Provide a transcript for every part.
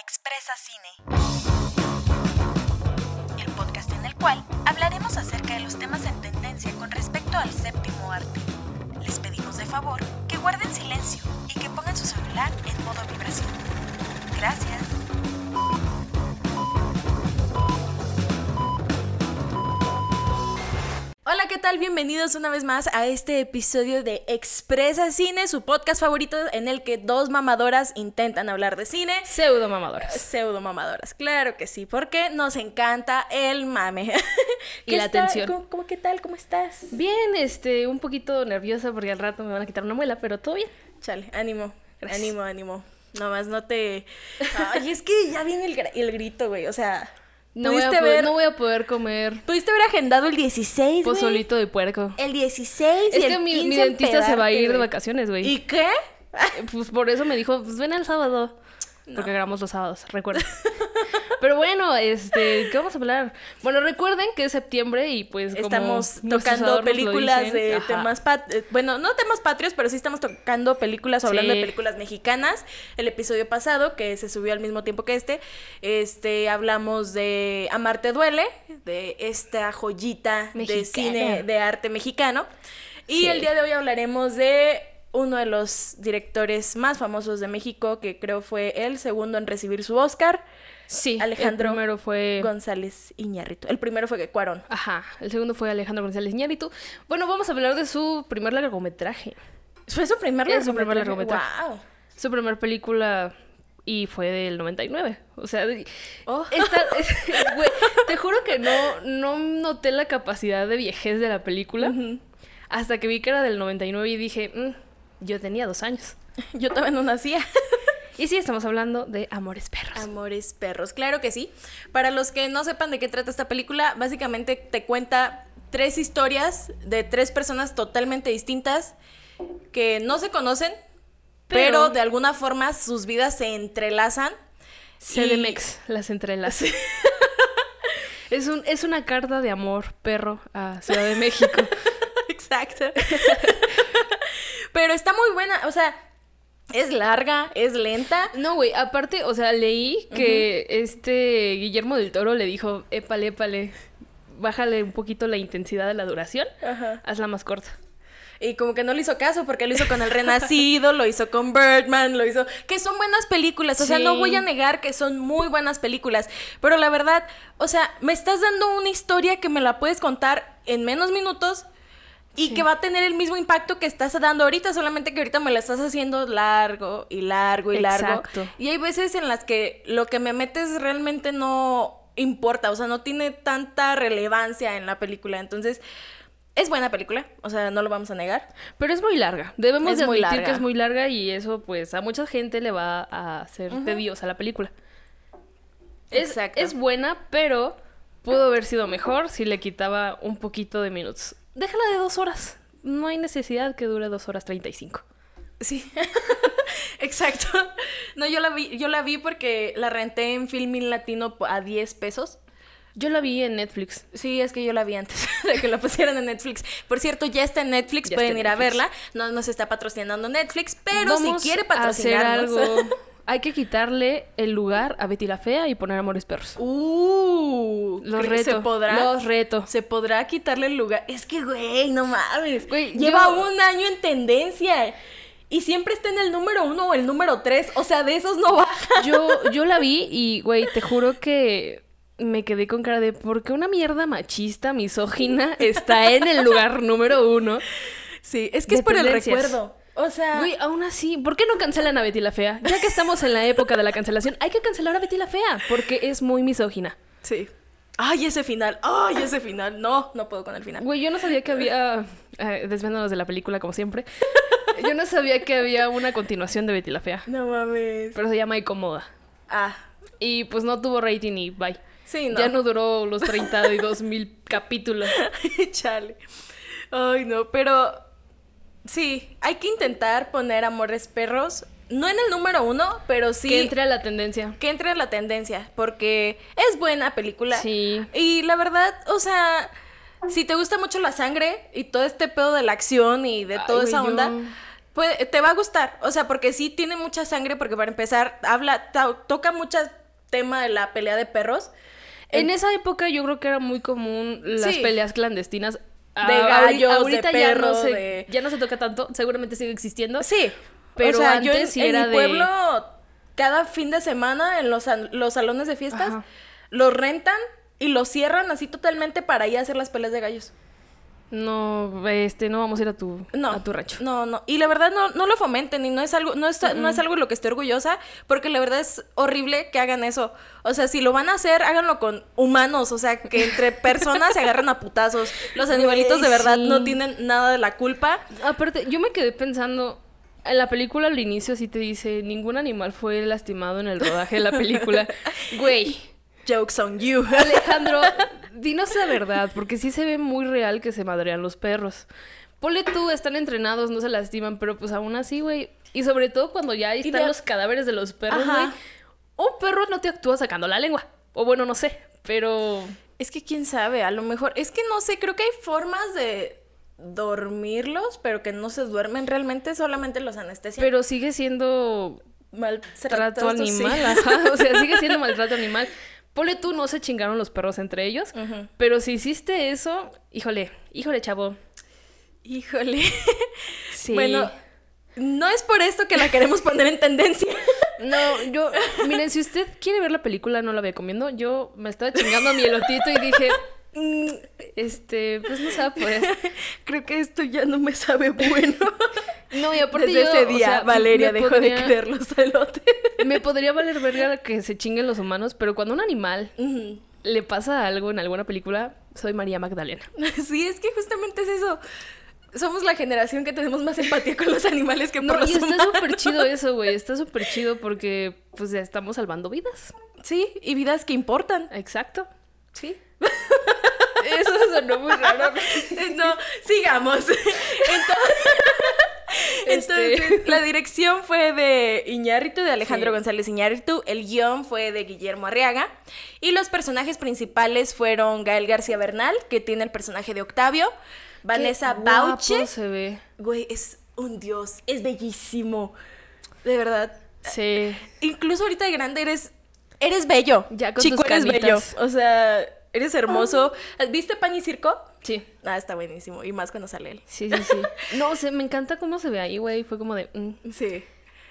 Expresa Cine, el podcast en el cual hablaremos acerca de los temas en tendencia con respecto al séptimo arte. Les pedimos de favor que guarden silencio y que pongan su celular en modo vibración. Gracias. Hola, ¿qué tal? Bienvenidos una vez más a este episodio de Expresa Cine, su podcast favorito en el que dos mamadoras intentan hablar de cine. Pseudo mamadoras. Pseudo mamadoras, claro que sí, porque nos encanta el mame. Y la está- atención. ¿Cómo, cómo- qué tal? ¿Cómo estás? Bien, este, un poquito nerviosa porque al rato me van a quitar una muela, pero todo bien. Chale, ánimo, Gracias. ánimo, ánimo. Nomás no te... Ay, es que ya viene el, el grito, güey, o sea... No voy, a ¿Pudiste poder, ver, no voy a poder comer pudiste haber agendado el 16, güey? pozolito de puerco. El 16 y Es el que mi, 15 mi dentista se va a ir de vacaciones, güey. ¿Y qué? Pues por eso me dijo, pues ven el sábado. Porque grabamos los sábados, recuerda. Pero bueno, este, ¿qué vamos a hablar? Bueno, recuerden que es septiembre y pues como Estamos tocando películas de ajá. temas pat- eh, bueno, no temas patrios, pero sí estamos tocando películas o hablando de películas mexicanas. El episodio pasado, que se subió al mismo tiempo que este, este hablamos de Amarte duele, de esta joyita de cine de arte mexicano. Y Sí. el día de hoy hablaremos de uno de los directores más famosos de México, que creo fue el segundo en recibir su Oscar, Sí, Alejandro el primero fue... González Iñárritu. El primero fue Cuarón. Ajá, el segundo fue Alejandro González Iñárritu. Bueno, vamos a hablar de su primer largometraje. ¿Fue su primer Es su primer largometraje? largometraje. Wow. Su primer película y fue del 99. O sea, de- Oh. esta- te juro que no, no noté la capacidad de viejez de la película hasta que vi que era del 99 y dije, "Mm, yo tenía dos años. Yo todavía no nacía. Y sí, estamos hablando de Amores Perros. Amores perros, claro que sí. Para los que no sepan de qué trata esta película, básicamente te cuenta tres historias de tres personas totalmente distintas que no se conocen, pero, Pero- de alguna forma sus vidas se entrelazan. CDMX, las entrelas. es, un, es una carta de amor, perro, a Ciudad de México. Exacto. Pero está muy buena, o sea, es larga, es lenta. No, güey, aparte, o sea, leí que este Guillermo del Toro le dijo, épale, épale, bájale un poquito la intensidad de la duración, Ajá. hazla más corta. Y como que no le hizo caso porque lo hizo con El Renacido, lo hizo con Birdman, lo hizo... Que son buenas películas, o sea, no voy a negar que son muy buenas películas, pero la verdad, o sea, me estás dando una historia que me la puedes contar en menos minutos y Sí. que va a tener el mismo impacto que estás dando ahorita, solamente que ahorita me la estás haciendo largo y largo y largo. Exacto. Y hay veces en las que lo que me metes realmente no importa, o sea, no tiene tanta relevancia en la película, entonces... Es buena película, o sea, no lo vamos a negar. Pero es muy larga, debemos Es de muy admitir larga. que es muy larga y eso pues a mucha gente le va a hacer tediosa la película. Es, Exacto. es buena, pero pudo haber sido mejor si le quitaba un poquito de minutos. Déjala de dos horas. No hay necesidad que dure dos horas treinta y cinco. Sí, exacto. No, yo la vi, yo la vi porque la renté en Filmin Latino a 10 pesos. Yo la vi en Netflix. Sí, es que yo la vi antes de que la pusieran en Netflix. Por cierto, ya está en Netflix, Ya pueden ir a verla. No nos está patrocinando Netflix, pero Vamos si quiere a hacer patrocinarnos. algo. Hay que quitarle el lugar a Betty la Fea y poner Amores Perros. Uh, Los ¿cre- reto. ¿Se podrá? Los reto. Se podrá quitarle el lugar. Es que, güey, no mames. Güey, Lleva yo- un año en tendencia. Y siempre está en el número uno o el número tres. O sea, de esos no baja. Yo, yo la vi y, güey, te juro que me quedé con cara de ¿por qué una mierda machista, misógina, está en el lugar número uno? Sí, es que es por el recuerdo. O sea, Güey, aún así, ¿por qué no cancelan a Betty la Fea? Ya que estamos en la época de la cancelación, hay que cancelar a Betty la Fea, porque es muy misógina. sí. Ay, ese final. Ay, ese final. No, no puedo con el final. Güey, yo no sabía que había. Eh, desviándonos de la película, como siempre. Yo no sabía que había una continuación de Betty la Fea. No mames. Pero se llama Incomoda. Ah, Y pues no tuvo rating y bye. sí, no. Ya no duró los 32 mil capítulos. Chale. Ay, no, pero sí, hay que intentar poner Amores Perros, no en el número uno, pero sí Que entre a la tendencia. que entre en la tendencia, porque es buena película. Sí. Y la verdad, o sea, si te gusta mucho la sangre y todo este pedo de la acción y de toda esa onda, Pues, te va a gustar, o sea, porque sí tiene mucha sangre, porque para empezar, habla, to- toca mucho tema de la pelea de perros. En esa época yo creo que era muy común las Sí. peleas clandestinas. De Ah, gallos, de ahorita ya, no se, de- ya no se toca tanto, seguramente sigue existiendo. Sí, Pero o sea, yo en, antes en mi de- pueblo, cada fin de semana, en los, los salones de fiestas, Ajá. los rentan y los cierran así totalmente para ir a hacer las peleas de gallos. No, este, no vamos a ir a tu, No, a tu rancho. No, no. Y la verdad no, no lo fomenten y no es algo, no es, no es algo de lo que estoy orgullosa, porque la verdad es horrible que hagan eso. O sea, si lo van a hacer, háganlo con humanos, o sea, que entre personas se agarren a putazos. Los animalitos de verdad sí. no tienen nada de la culpa. Aparte, yo me quedé pensando, en la película al inicio sí te dice, ningún animal fue lastimado en el rodaje de la película. Güey, Jokes on you. Alejandro, dinos la verdad, porque sí se ve muy real que se madrean los perros. Ponle tú, están entrenados, no se lastiman, pero pues aún así, güey. Y sobre todo cuando ya ahí están de- los cadáveres de los perros, güey. Un perro no te actúa sacando la lengua. O bueno, no sé, pero... Es que quién sabe, a lo mejor, es que no sé, creo que hay formas de dormirlos, pero que no se duermen realmente, solamente los anestesian. Pero sigue siendo maltrato trato animal, ajá. O sea, sigue siendo maltrato animal. Ponle tú, no se chingaron los perros entre ellos. Pero si hiciste eso, híjole, híjole, chavo. Híjole. Sí. Bueno, no es por esto que la queremos poner en tendencia. No, yo, miren, si usted quiere ver la película, no la vaya comiendo. Yo me estaba chingando a mi elotito y dije, "Mm, este, pues no a poder. Creo que esto ya no me sabe bueno. No, y aparte Desde yo, ese o día, sea, Valeria dejó podría- de querer los elotes. Me podría valer verga que se chinguen los humanos, pero cuando un animal le pasa algo en alguna película, soy María Magdalena. Sí, es que justamente es eso. Somos la generación que tenemos más empatía con los animales que por No, los y está súper chido eso, güey. Está súper chido porque, pues, ya estamos salvando vidas. Sí, y vidas que importan. Exacto. Sí. Eso sonó muy raro. No, sigamos. Entonces, Este- entonces, la dirección fue de Iñárritu, de Alejandro Sí. González Iñárritu. El guion fue de Guillermo Arriaga. Y los personajes principales fueron Gael García Bernal, que tiene el personaje de Octavio. Vanessa Qué guapo Bauche. se ve. Güey, es un dios. Es bellísimo. De verdad. Sí. Incluso ahorita de grande eres. Eres bello. Ya con Chico, tus eres bello. O sea, eres hermoso. ¿Viste Pan y Circo? Sí. Ah, está buenísimo. Y más cuando sale él. Sí, sí, sí. No, sé, me encanta cómo se ve ahí, güey. Fue como de. mm. Sí.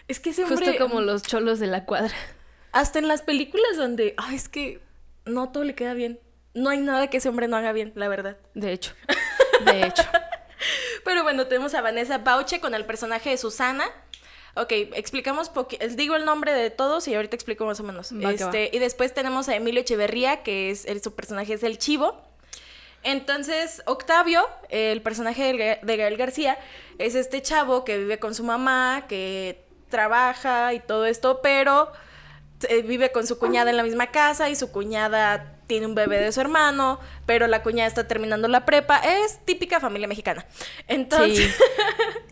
Es que ese hombre. Justo como los cholos de la cuadra. Hasta en las películas donde. Ay, es que no todo le queda bien. No hay nada que ese hombre no haga bien, la verdad. De hecho. De hecho. Pero bueno, tenemos a Vanessa Bauche con el personaje de Susana. Ok, explicamos, eh, digo el nombre de todos y ahorita explico más o menos. Va. Este, y después tenemos a Emilio Echeverría, que es el- su personaje es el Chivo. Entonces, Octavio, el personaje de Gael García, es este chavo que vive con su mamá, que trabaja y todo esto, pero eh, vive con su cuñada en la misma casa y su cuñada tiene un bebé de su hermano, pero la cuñada está terminando la prepa. Es típica familia mexicana. Entonces, Sí.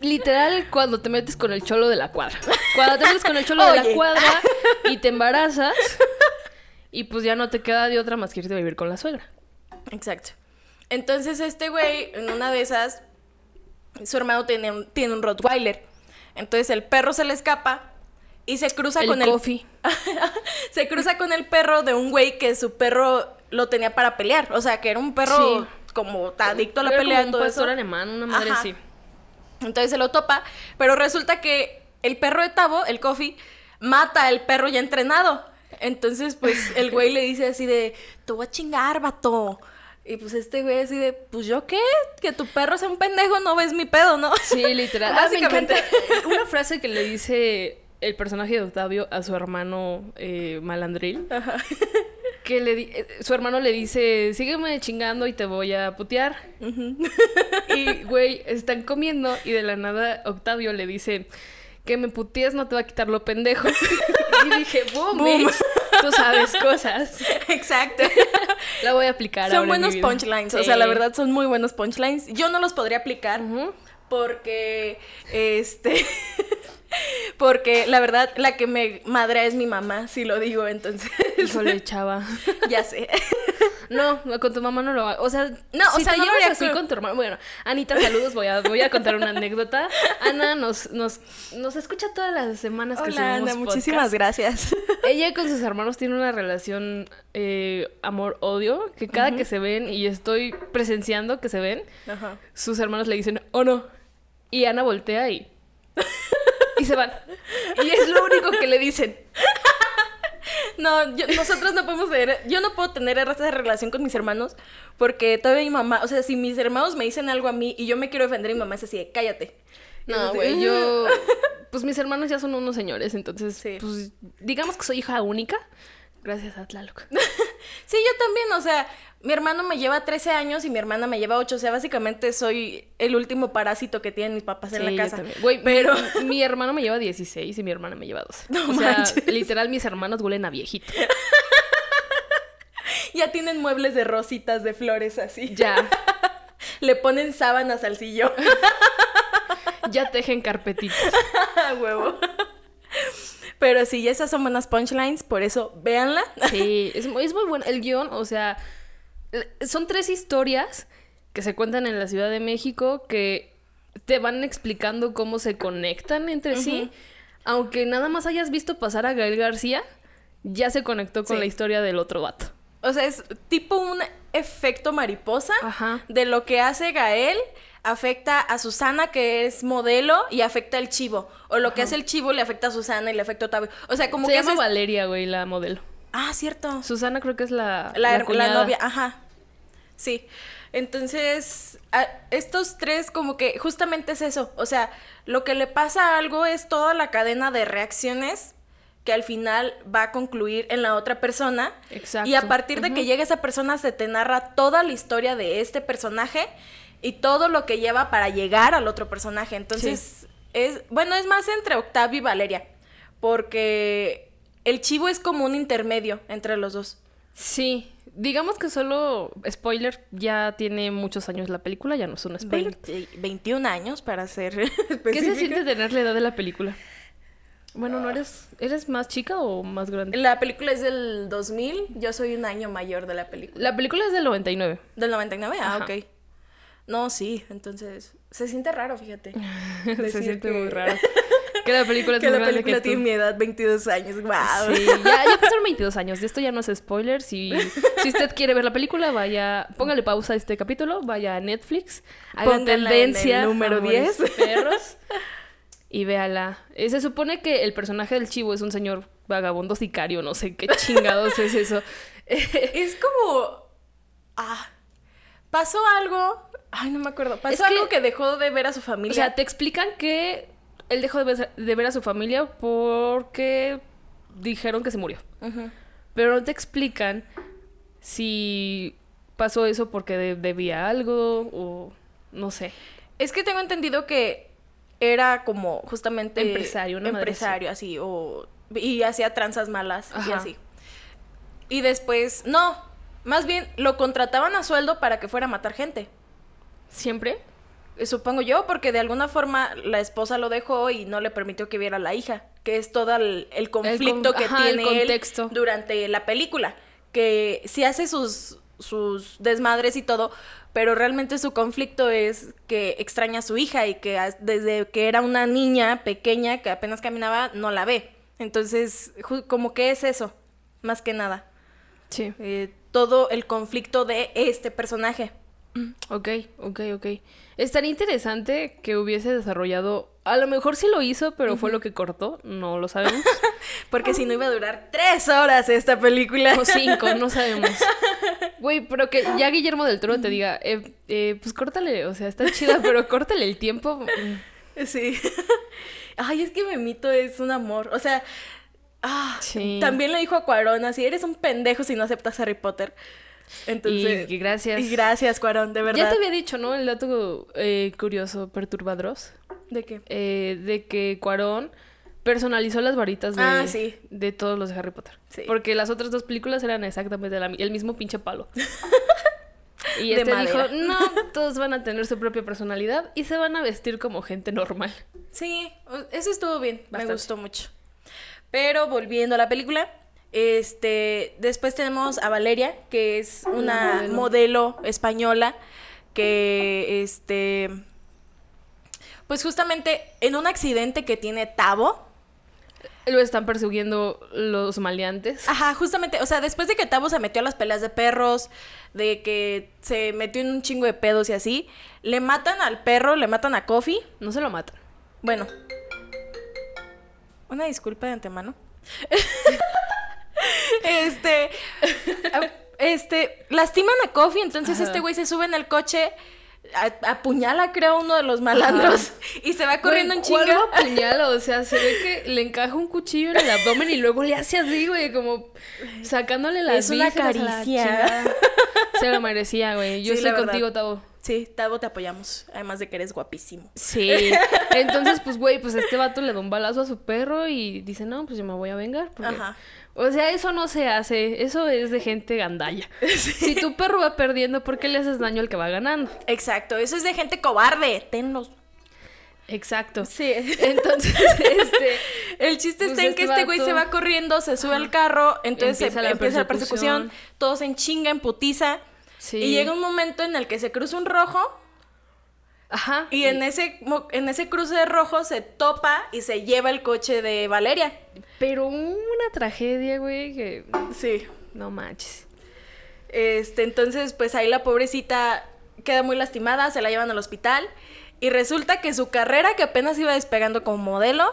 Literal, cuando te metes con el cholo de la cuadra. Cuando te metes con el cholo de la cuadra y te embarazas. Y pues ya no te queda de otra más que irte a vivir con la suegra. Exacto. Entonces este güey, en una de esas, su hermano tiene un, tiene un Rottweiler. Entonces el perro se le escapa y se cruza El con el... coffee. se cruza con el perro de un güey que su perro lo tenía para pelear. O sea, que era un perro Sí. como adicto a la pelea como un todo pastor eso. alemán, una madre Ajá. así. Entonces se lo topa, pero resulta que el perro de Tavo, el Coffee, mata al perro ya entrenado. Entonces, pues, el güey le dice así de, te voy a chingar, vato. Y pues este güey así de, pues yo qué, que tu perro sea un pendejo, no ves mi pedo, ¿no? Sí, literal. Ah, me Básicamente. encanta una frase que le dice el personaje de Octavio a su hermano eh, Malandril. Que le di- eh, su hermano le dice, sígueme chingando y te voy a putear. Y, güey, están comiendo y de la nada Octavio le dice, que me putees no te va a quitar lo pendejo. y dije, boom, Boom. bitch, tú sabes cosas. Exacto. La voy a aplicar son ahora en mi buenos vida. punchlines, o Sí. sea, la verdad son muy buenos punchlines. Yo no los podría aplicar porque, este, porque la verdad la que me madrea es mi mamá, si lo digo, entonces, Híjole, chava. ya sé. No, con tu mamá no lo hagas. O sea, No, o si sea, te llevas así refiero- con tu hermano. Bueno, Anita, saludos. Voy a, voy a contar una anécdota. Ana nos, nos, nos escucha todas las semanas que Hola, subimos Ana, muchísimas podcast. gracias. Ella con sus hermanos tiene una relación eh, amor-odio, que cada que se ven, y estoy presenciando que se ven, sus hermanos le dicen, oh no. Y Ana voltea y... se van. Y es lo único que le dicen. No, yo- nosotros no podemos tener, yo no puedo tener esa relación con mis hermanos porque todavía mi mamá, o sea, si mis hermanos me dicen algo a mí y yo me quiero defender, mi mamá es así de, cállate. No, güey, yo... Pues mis hermanos ya son unos señores, entonces, Sí. pues digamos que soy hija única. Gracias a Tlaloc. Sí, yo también, o sea, mi hermano me lleva 13 años y mi hermana me lleva 8, o sea, básicamente soy el último parásito que tienen mis papás en la casa. Güey, pero mi, mi hermano me lleva 16 y mi hermana me lleva 12. No o sea, manches. literal, mis hermanos huelen a viejito. ya tienen muebles de rositas, de flores así. Ya, Le ponen sábanas al sillón. ya tejen carpetitas. A huevo. Pero sí, esas son buenas punchlines, por eso véanla. Sí, es, muy- es muy bueno. El guion, o sea, son tres historias que se cuentan en la Ciudad de México que te van explicando cómo se conectan entre sí. Aunque nada más hayas visto pasar a Gael García, ya se conectó con Sí. la historia del otro vato. O sea, es tipo un efecto mariposa Ajá. de lo que hace Gael afecta a Susana, que es modelo, y afecta al chivo. O lo que hace el chivo le afecta a Susana y le afecta a Octavio. O sea, como se que llama ese es- Valeria, güey, la modelo. Ah, cierto. Susana creo que es la, La, la novia, ajá. Sí. Entonces, a- estos tres como que justamente es eso. O sea, lo que le pasa a algo es toda la cadena de reacciones que al final va a concluir en la otra persona. Exacto. Y a partir de que llega esa persona se te narra toda la historia de este personaje y todo lo que lleva para llegar al otro personaje. Entonces, es, bueno, es más entre Octavio y Valeria, porque el chivo es como un intermedio entre los dos. Sí, digamos que solo, spoiler, ya tiene muchos años la película, ya no es un spoiler. 20 21 años para ser ¿Qué se específica. siente tener la edad de la película? Bueno, ¿no eres, eres más chica o más grande? La película es del 2000, yo soy un año mayor de la película. La película es del 99. ¿Del 99? Ah, Ajá. ok. No, sí, entonces se siente raro, fíjate. se siente que- muy raro. Que la película es que la película que tiene mi edad, 22 años, wow. Sí, ya, ya pasaron 22 años. De esto ya no es spoiler. Si, si usted quiere ver la película, vaya, póngale pausa a este capítulo, vaya a Netflix, haga Pónganla en el tendencia número Amores 10. perros y véala. Eh, se supone que el personaje del chivo es un señor vagabundo sicario, no sé qué chingados es eso. Es como. Ah. Pasó algo. Ay, no me acuerdo. Pasó Es algo que dejó de ver a su familia. O sea, te explican que él dejó de ver, a su familia porque dijeron que se murió. Pero no te explican si pasó eso porque de- debía algo o no sé. Es que tengo entendido que era como justamente Empresario, madre empresario así o y hacía tranzas malas y así. Y después, no, más bien lo contrataban a sueldo para que fuera a matar gente. ¿Siempre? Eh, Supongo yo, porque de alguna forma la esposa lo dejó y no le permitió que viera a la hija, que es todo el, el conflicto con- que ajá, tiene él durante la película, que sí hace sus, sus desmadres y todo, pero realmente su conflicto es que extraña a su hija y que desde que era una niña pequeña que apenas caminaba no la ve. Entonces, como que es eso, más que nada, Sí. eh, todo el conflicto de este personaje. Ok, ok, ok. Estaría interesante que hubiese desarrollado. A lo mejor sí lo hizo, pero fue lo que cortó. No lo sabemos. Porque si no iba a durar tres horas esta película. o cinco, no sabemos. Güey, pero que ya Guillermo del Toro te diga, eh, eh, pues córtale, o sea, está chida, pero córtale el tiempo. Mm, Sí. Ay, es que Memito es un amor. O sea, ah, Sí. también le dijo a Cuarón así, eres un pendejo si no aceptas Harry Potter. Entonces, Y- gracias. Y gracias, Cuarón, de verdad. Ya te había dicho, ¿no? El dato eh, curioso, perturbadros. ¿De qué? eh, de que Cuarón personalizó las varitas de, Ah, sí. de todos los de Harry Potter. Sí. Porque las otras dos películas eran exactamente la el mismo pinche palo. y De este dijo, no, todos van a tener su propia personalidad y se van a vestir como gente normal. Sí, eso estuvo bien, Bastante. me gustó mucho. Pero volviendo a la película, Este, después tenemos a Valeria, que es una modelo. modelo española que este pues justamente en un accidente que tiene Tavo, Lo están persiguiendo los maleantes. Ajá, justamente, o sea, después de que Tavo se metió a las peleas de perros, de que se metió en un chingo de pedos y así, le matan al perro, le matan a Coffee. No se lo matan. Bueno, una disculpa de antemano. este, este, lastiman a Coffee, entonces Ajá. este güey se sube en el coche, a- apuñala creo a uno de los malandros y se va corriendo en Güey, ¿cuál chinga. lo apuñala? O sea, se ve que le encaja un cuchillo en el abdomen y luego le hace así, güey, como sacándole las Es una la caricia. Se lo merecía, güey. Yo Sí, estoy contigo, Tavo. Sí, Tavo, te apoyamos, además de que eres guapísimo. Sí. Entonces, pues, güey, pues este vato le da un balazo a su perro y dice, no, pues yo me voy a vengar. porque-". Ajá. O sea, eso no se hace. Eso es de gente gandalla. Si tu perro va perdiendo, ¿por qué le haces daño al que va ganando? Exacto, eso es de gente cobarde, tenlos. Exacto. Sí. Entonces, este. El chiste Pues está en que este este güey se va corriendo, se sube al carro, entonces Empieza se- la empieza la persecución, persecución. todos en chinga, en putiza. Sí. Y llega un momento en el que se cruza un rojo Ajá. y en ese, en ese cruce de rojo se topa y se lleva el coche de Valeria. Pero una tragedia, güey, que. Sí. No manches. Este, entonces, pues ahí la pobrecita queda muy lastimada, se la llevan al hospital y resulta que su carrera, que apenas iba despegando como modelo,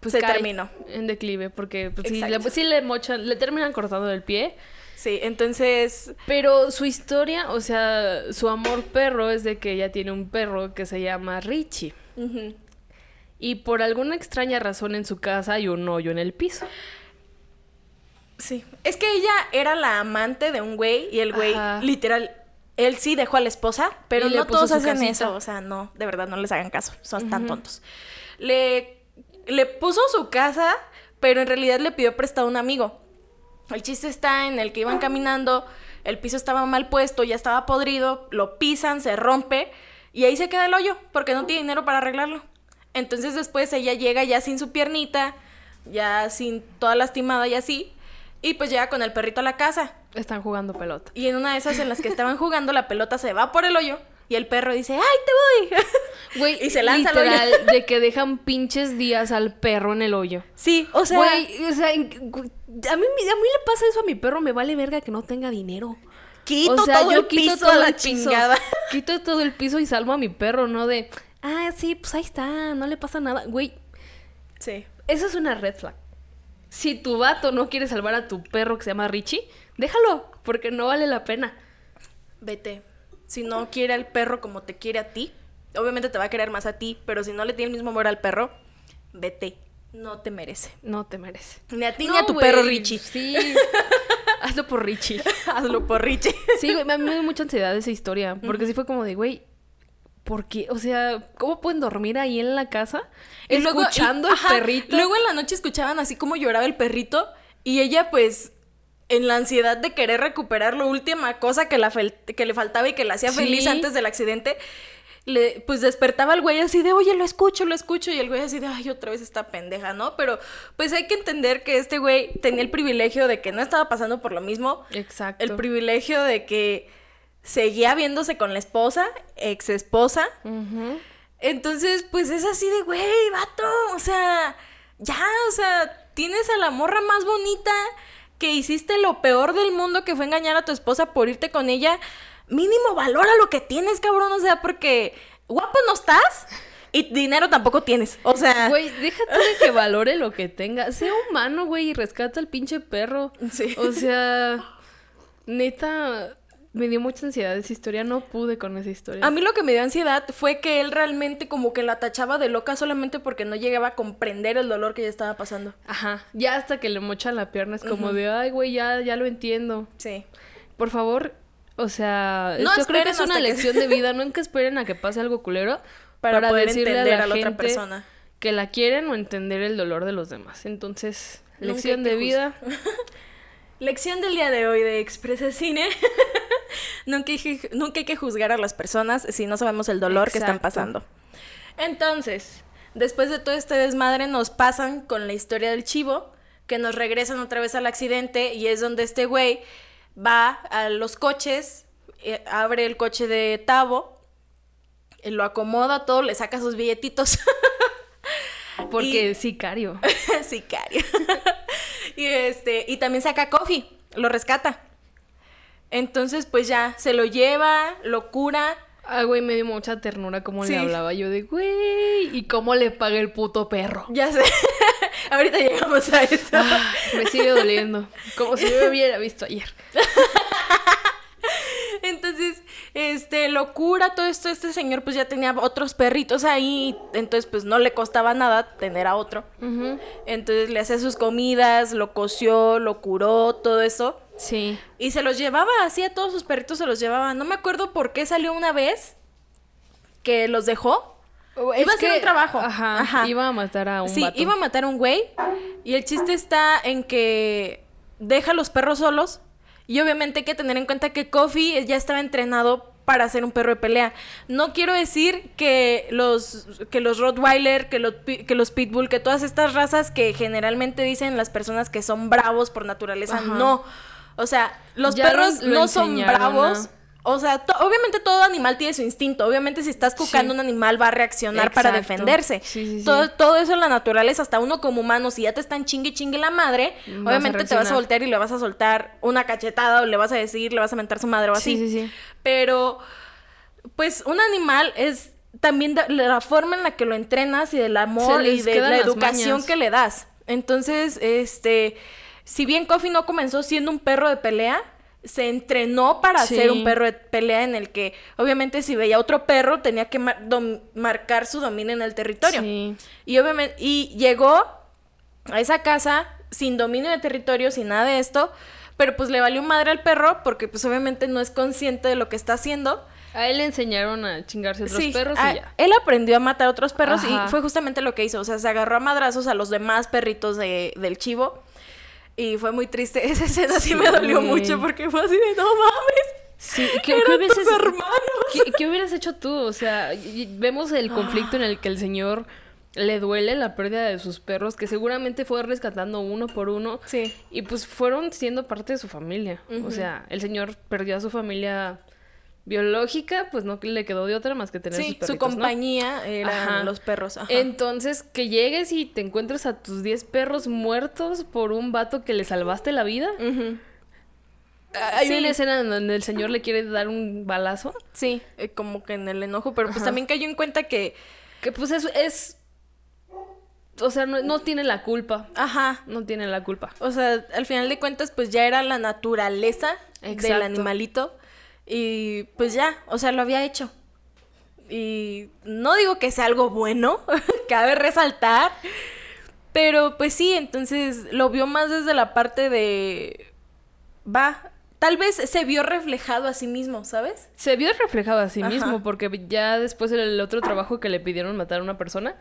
pues se terminó. En declive, porque pues, le, sí le mochan, le terminan cortando el pie. Sí, entonces, Pero su historia, o sea, su amor perro es de que ella tiene un perro que se llama Richie. Y por alguna extraña razón en su casa hay un hoyo en el piso. Sí. Es que ella era la amante de un güey y el güey, Ajá. literal, él sí dejó a la esposa, pero Y no todos hacen casita. eso. O sea, no, de verdad, no les hagan caso. Son tan tontos. Le, le puso su casa, pero en realidad le pidió prestado a un amigo. El chiste está en el que iban caminando, el piso estaba mal puesto, ya estaba podrido, lo pisan, se rompe y ahí se queda el hoyo porque no tiene dinero para arreglarlo. Entonces después ella llega ya sin su piernita, ya sin toda lastimada y así, y pues llega con el perrito a la casa. Están jugando pelota. Y en una de esas en las que estaban jugando, la pelota se va por el hoyo y el perro dice, ¡ay, te voy! Güey, Y se lanza al hoyo. literal, de que dejan pinches días al perro en el hoyo. sí, o sea... Güey, o sea, a mí, a mí le pasa eso a mi perro, me vale verga que no tenga dinero. Quito o sea, todo yo el quito piso todo a la piso. chingada. Quito todo el piso y salvo a mi perro, ¿no? De, ah, sí, pues ahí está, no le pasa nada. Güey, Sí. esa es una red flag. Si tu vato no quiere salvar a tu perro que se llama Richie, déjalo, porque no vale la pena. Vete. Si no quiere al perro como te quiere a ti, obviamente te va a querer más a ti, pero si no le tiene el mismo amor al perro, vete. No te merece. No te merece. Ni a ti No, ni a tu perro Richie. Sí. Hazlo por Richie. Hazlo por Richie. Sí, güey, me dio mucha ansiedad esa historia. Porque sí fue como de, güey, ¿por qué? O sea, ¿cómo pueden dormir ahí en la casa? Y luego- escuchando y- ajá, perrito. Luego en la noche escuchaban así como lloraba el perrito y ella pues en la ansiedad de querer recuperar la última cosa que, la que le faltaba y que la hacía Sí. feliz antes del accidente, le, pues despertaba al güey así de, oye, lo escucho, lo escucho, y el güey así de, ay, otra vez esta pendeja, ¿no? Pero pues hay que entender que este güey tenía el privilegio de que no estaba pasando por lo mismo, Exacto. el privilegio de que seguía viéndose con la esposa, ex esposa, entonces, pues es así de, güey, vato, o sea, ya, o sea, tienes a la morra más bonita que hiciste lo peor del mundo que fue engañar a tu esposa por irte con ella. Mínimo valora lo que tienes, cabrón, o sea, porque guapo no estás y dinero tampoco tienes, o sea, Güey, déjate de que valore lo que tenga. Sea humano, güey, y rescata al pinche perro. Sí. O sea, neta, me dio mucha ansiedad esa historia. No pude con esa historia. A mí lo que me dio ansiedad fue que él realmente como que la tachaba de loca solamente porque no llegaba a comprender el dolor que ella estaba pasando. Ajá. Ya hasta que le mochan la pierna es como de, ay, güey, ya, ya lo entiendo. Sí. Por favor, o sea, No yo creo que es una que- lección de vida. Nunca esperen a que pase algo culero Para poder decirle entender la a la otra gente persona. Que la quieren o entender el dolor de los demás. Entonces, lección de vida. Lección del día de hoy de Expresa Cine. Nunca, hay que, nunca hay que juzgar a las personas si no sabemos el dolor que están pasando. Entonces, después de todo este desmadre, nos pasan con la historia del chivo, que nos regresan otra vez al accidente y es donde este güey va a los coches, eh, abre el coche de Tavo, eh, lo acomoda todo, le saca sus billetitos. Porque sicario. sicario. y este, y también saca Coffee, lo rescata. Entonces, pues ya, se lo lleva, lo cura. Ah, güey, me dio mucha ternura cómo Sí. le hablaba yo de, güey, y cómo le paga el puto perro. Ya sé. Ahorita llegamos a eso. Ah, me sigue doliendo. Como si yo me hubiera visto ayer. Entonces, este, lo cura todo esto. Este señor, pues ya tenía otros perritos ahí. Entonces, pues no le costaba nada tener a otro. Entonces, le hacía sus comidas, lo coció, lo curó, todo eso. Sí. Y se los llevaba así a todos sus perritos, se los llevaba. No me acuerdo por qué salió una vez que los dejó. Iba a hacer un trabajo. Ajá, Ajá. Iba a matar a un sí, vato. iba a matar a un güey. Y el chiste está en que deja a los perros solos. Y obviamente hay que tener en cuenta que Kofi ya estaba entrenado para ser un perro de pelea. No quiero decir que los, que los Rottweiler, que los, pi- que los Pitbull, que todas estas razas que generalmente dicen las personas que son bravos por naturaleza, Ajá. no. O sea, los Ya perros lo- no son bravos. O sea, to- obviamente todo animal tiene su instinto. Obviamente si estás cucando Sí. un animal va a reaccionar para defenderse. Sí, sí, sí. Todo, todo eso en la naturaleza, hasta uno como humano, si ya te están chingue chingue la madre, Vas obviamente te vas a voltear y le vas a soltar una cachetada o le vas a decir, le vas a mentar su madre o así. Sí, sí, sí. Pero, pues, un animal es también de la forma en la que lo entrenas y del amor y de la educación mañas. que le das. Entonces, este, si bien Coffee no comenzó siendo un perro de pelea, se entrenó para Sí. ser un perro de pelea en el que, obviamente, si veía otro perro, tenía que mar- marcar su dominio en el territorio. Sí. Y obviamente, y llegó a esa casa sin dominio de territorio, sin nada de esto, pero pues le valió madre al perro porque pues obviamente no es consciente de lo que está haciendo. A él le enseñaron a chingarse a otros Sí, perros a- y ya. él aprendió a matar a otros perros Ajá. y fue justamente lo que hizo, o sea, se agarró a madrazos a los demás perritos de- del chivo y fue muy triste, esa escena sí, Sí, me dolió mucho porque fue así de no mames. Sí, ¿qué, Eran qué hubieses, tus hermanos. ¿qué, qué hubieras hecho tú? O sea, vemos el conflicto en el que el señor le duele la pérdida de sus perros, que seguramente fue rescatando uno por uno. Sí. Y pues fueron siendo parte de su familia. O sea, el señor perdió a su familia biológica, pues no le quedó de otra más que tener sus Sí, perritos, su ¿no? compañía eran Ajá. los perros. ajá. Entonces, que llegues y te encuentres a tus 10 perros muertos por un vato que le salvaste la vida. Hay Sí. una escena en donde el señor le quiere dar un balazo. Sí, eh, como que en el enojo, pero pues Ajá. también cayó en cuenta que, Que pues es... es o sea, no, no tiene la culpa. ajá, No tiene la culpa. o sea, al final de cuentas pues ya era la naturaleza del animalito y pues ya, o sea, lo había hecho. Y no digo que sea algo bueno, cabe resaltar, pero pues sí, entonces lo vio más desde la parte de va, tal vez se vio reflejado a sí mismo, ¿sabes? Se vio reflejado a sí Ajá. mismo porque ya después el otro trabajo que le pidieron matar a una persona,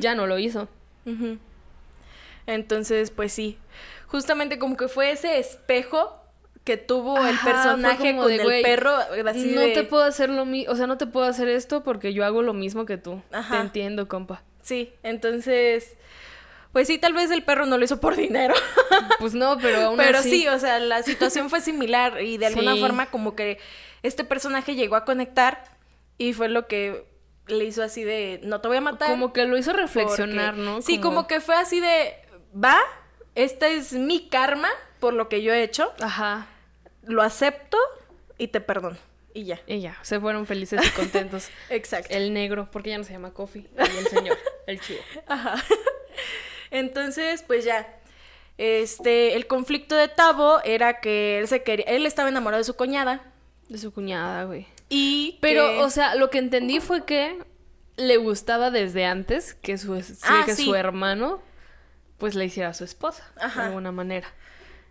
ya no lo hizo. Entonces, pues sí. Justamente como que fue ese espejo que tuvo el Ajá, personaje con de, el perro. Así no de- te puedo hacer lo mismo, o sea, no te puedo hacer esto porque yo hago lo mismo que tú. Ajá. Te entiendo, compa. Sí, entonces. Pues sí, tal vez el perro no lo hizo por dinero. Pues no, pero aún Pero así. sí, o sea, la situación fue similar y de alguna Sí. forma como que este personaje llegó a conectar y fue lo que le hizo así de no te voy a matar. como que lo hizo reflexionar, porque- ¿no? Sí, como... que fue así de va, este es mi karma por lo que yo he hecho. Ajá. Lo acepto y te perdono. Y ya. Y ya, se fueron felices y contentos. Exacto. El negro, porque ya no se llama Coffee, y el señor, el chivo. Ajá. Entonces, pues ya. Este, el conflicto de Tavo era que él se quería, él estaba enamorado de su cuñada De su cuñada, güey. y Pero, que- o sea, lo que entendí fue que le gustaba desde antes que su, Ah, que sí. su hermano pues le hiciera a su esposa, Ajá. de alguna manera.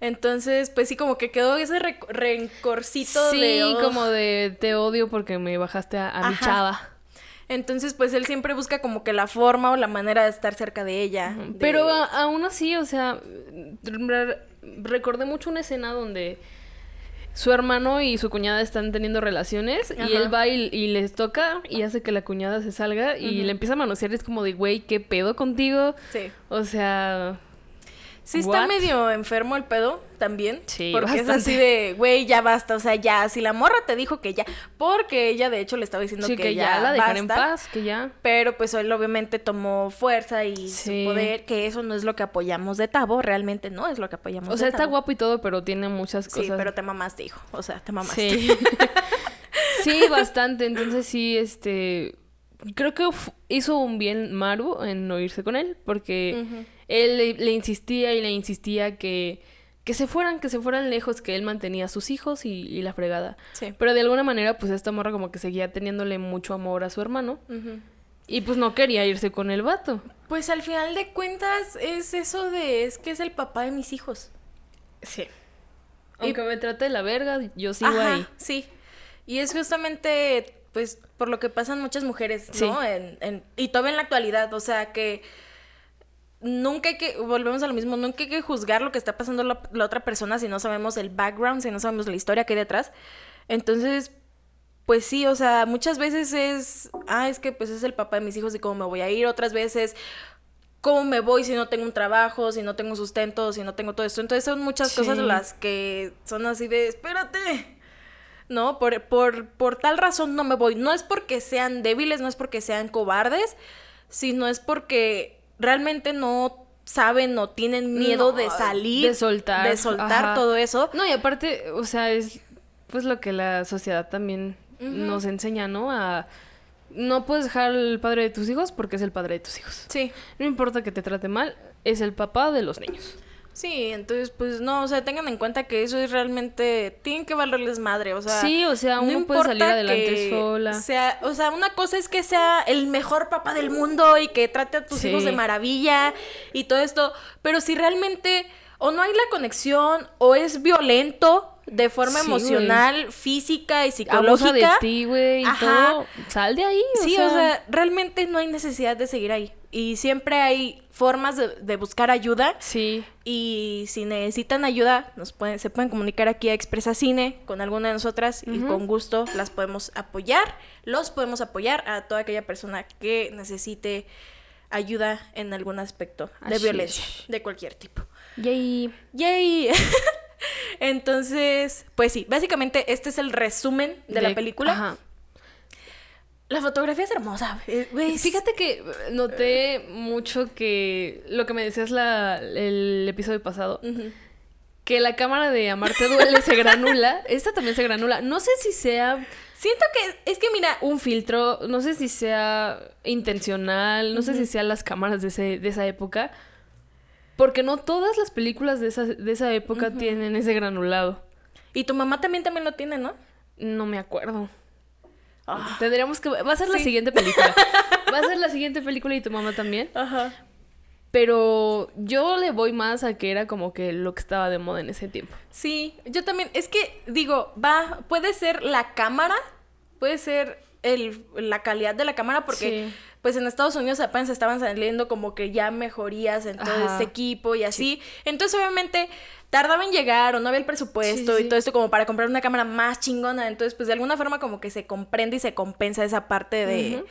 Entonces, pues sí, como que quedó ese re- rencorcito Sí, de "Ugh". como de te odio porque me bajaste a, a mi chava. Entonces, pues él siempre busca como que la forma o la manera de estar cerca de ella. de- Pero a- aún así, o sea, re- recordé mucho una escena donde su hermano y su cuñada están teniendo relaciones Ajá. y él va y, y les toca y hace que la cuñada se salga y le empieza a manosear es como de, güey, ¿qué pedo contigo? Sí. O sea, Sí está ¿what? medio enfermo el pedo también. Sí, Porque es bastante. así de, güey, ya basta. O sea, ya, si la morra te dijo que ya. Porque ella, de hecho, le estaba diciendo Sí, que, ya, la dejaré en basta. paz, que ya. Pero pues él obviamente tomó fuerza y Sí. su poder, que eso no es lo que apoyamos de Tabo, realmente no es lo que apoyamos O sea, de está Tabo. guapo y todo, pero tiene muchas Sí, cosas. pero te mamaste, hijo. O sea, te mamaste. Sí. sí, bastante. Entonces sí, este... Creo que hizo un bien Maru en no irse con él, porque él le, le insistía y le insistía que, que se fueran, que se fueran lejos, que él mantenía a sus hijos y, y la fregada. Sí. Pero de alguna manera, pues esta morra como que seguía teniéndole mucho amor a su hermano. Y pues no quería irse con el vato. Pues al final de cuentas es eso de, es que es el papá de mis hijos. Sí. Aunque me trate de la verga, yo sigo Ajá, ahí. Sí. Y es justamente, pues, por lo que pasan muchas mujeres, Sí. ¿no? En, en- y todavía en la actualidad, o sea, que nunca hay que, volvemos a lo mismo, nunca hay que juzgar lo que está pasando la, la otra persona si no sabemos el background, si no sabemos la historia que hay detrás. Entonces, pues sí, o sea, muchas veces es, ah, es que pues es el papá de mis hijos y cómo me voy a ir, otras veces... ¿Cómo me voy si no tengo un trabajo, si no tengo un sustento, si no tengo todo esto? Entonces son muchas Sí. cosas las que son así de, espérate, ¿no? Por, por, por tal razón no me voy. No es porque sean débiles, no es porque sean cobardes, sino es porque realmente no saben o tienen miedo No, de salir, de soltar, de soltar ajá. todo eso. No, y aparte, o sea, es pues lo que la sociedad también nos enseña, ¿no? A no puedes dejar al padre de tus hijos porque es el padre de tus hijos. Sí, No importa que te trate mal, es el papá de los niños. Sí, entonces pues no, o sea, tengan en cuenta que eso es realmente, tienen que valerles madre, o sea. sí, o sea, no uno puede salir adelante sola. Sea, o sea, una cosa es que sea el mejor papá del mundo y que trate a tus Sí. hijos de maravilla y todo esto, pero si realmente o no hay la conexión o es violento de forma Sí, emocional, física y Abusa psicológica. de ti, güey, y Ajá. todo. Sal de ahí, o Sí, sea. o sea, realmente no hay necesidad de seguir ahí. Y siempre hay formas de, de buscar ayuda. Sí. Y si necesitan ayuda, nos pueden, se pueden comunicar aquí a Expresa Cine con alguna de nosotras y con gusto las podemos apoyar. Los podemos apoyar a toda aquella persona que necesite ayuda en algún aspecto de Así violencia, es. de cualquier tipo. Yay. ¡Yay! Entonces, pues sí, básicamente este es el resumen de, la película. Ajá. La fotografía es hermosa. eh, güey, Fíjate que eh, noté mucho que lo que me decías la, el episodio pasado, que la cámara de Amarte Duele se granula. Esta también se granula. No sé si sea Siento que es que mira, un filtro, no sé si sea intencional, no sé si sean las cámaras de, ese- de esa época. Porque no todas las películas de esa, de esa época tienen ese granulado. y tu mamá también también lo tiene, ¿no? No me acuerdo. Ah. Tendríamos que... Va a ser la siguiente película. Va a ser la siguiente película y tu mamá también. Ajá. Pero yo le voy más a que era como que lo que estaba de moda en ese tiempo. Sí, yo también. Es que, digo, va, puede ser la cámara, puede ser el, la calidad de la cámara, porque Sí. Pues en Estados Unidos apenas estaban saliendo como que ya mejorías en todo Ajá. este equipo y así. Entonces, obviamente, tardaba en llegar o no había el presupuesto Sí, sí, y todo esto como para comprar una cámara más chingona. Entonces, pues de alguna forma como que se comprende y se compensa esa parte de,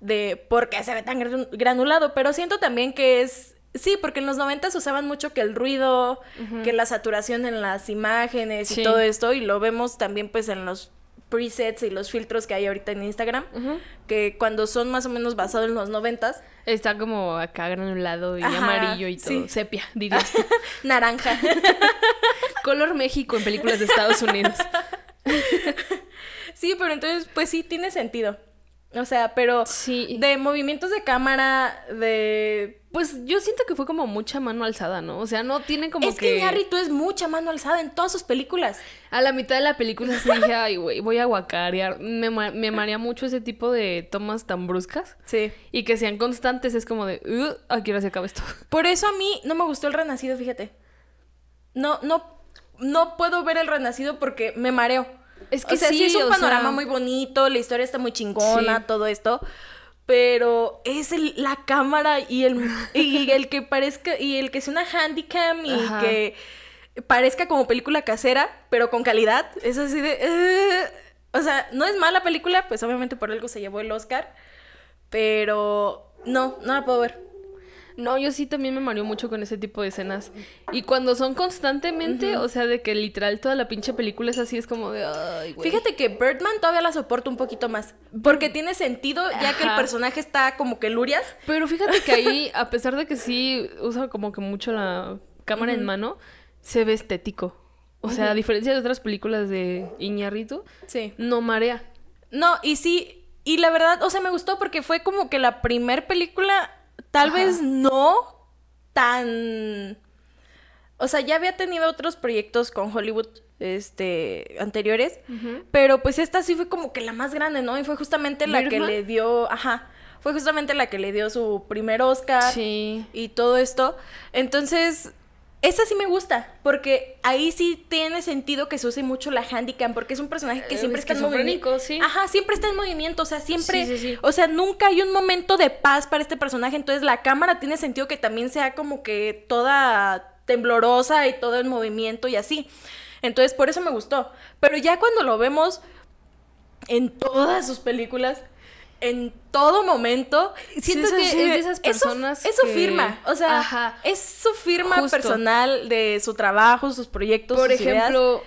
de por qué se ve tan gran- granulado. Pero siento también que es... Sí, porque en los 90 usaban mucho que el ruido, que la saturación en las imágenes y todo esto, y lo vemos también pues en los presets y los filtros que hay ahorita en Instagram, que cuando son más o menos basados en los 90 Está como acá granulado y Ajá, amarillo y todo. sí. Sepia, dirías naranja. Color México en películas de Estados Unidos. sí, pero entonces pues sí tiene sentido. O sea, pero Sí. de movimientos de cámara, de... Pues yo siento que fue como mucha mano alzada, ¿no? O sea, no tiene como es que, que... Iñárritu es mucha mano alzada en todas sus películas. A la mitad de la película sí dije, ay, güey, voy a guacarear. Me, me marea mucho ese tipo de tomas tan bruscas. Sí. Y que sean constantes, es como de, "Uh, ¿a qué hora se acaba esto? Por eso a mí no me gustó el Renacido, fíjate. No, no, no puedo ver el Renacido porque me mareo. Es que o sea, sí, sí, es un panorama sea- muy bonito, la historia está muy chingona, Sí. todo esto. Pero es el- la cámara y el, y el que parezca, y el que sea una handicam y Ajá. que parezca como película casera, pero con calidad. Es así de. O sea, no es mala película, pues obviamente por algo se llevó el Oscar. Pero no, no la puedo ver. No, yo sí también me mareó mucho con ese tipo de escenas. Y cuando son constantemente, o sea, de que literal toda la pinche película es así, es como de, ay, güey. Fíjate que Birdman todavía la soporto un poquito más. Porque tiene sentido, ya que el personaje está como que lurias. Pero fíjate que ahí, a pesar de que sí usa como que mucho la cámara en mano, se ve estético. O sea, a diferencia de otras películas de Iñarritu, Sí. no marea. No, y sí, y la verdad, o sea, me gustó porque fue como que la primer película, tal Ajá. vez no tan... O sea, ya había tenido otros proyectos con Hollywood, este, anteriores, pero pues esta sí fue como que la más grande, ¿no? Y fue justamente la que le dio, ajá, fue justamente la que le dio su primer Oscar Sí. y todo esto. Entonces, esa sí me gusta, porque ahí sí tiene sentido que se use mucho la handicam, porque es un personaje que Eh, siempre está en movimiento. sí. Ajá, siempre está en movimiento, o sea, siempre, Sí, sí, sí. o sea, nunca hay un momento de paz para este personaje, entonces la cámara tiene sentido que también sea como que toda temblorosa y todo en movimiento y así. Entonces, por eso me gustó. Pero ya cuando lo vemos en todas sus películas, en todo momento, Siento sí, que sí, es de esas personas Es su que- firma, o sea, Ajá. es su firma Justo. personal de su trabajo, sus proyectos, Por sus ideas. ejemplo,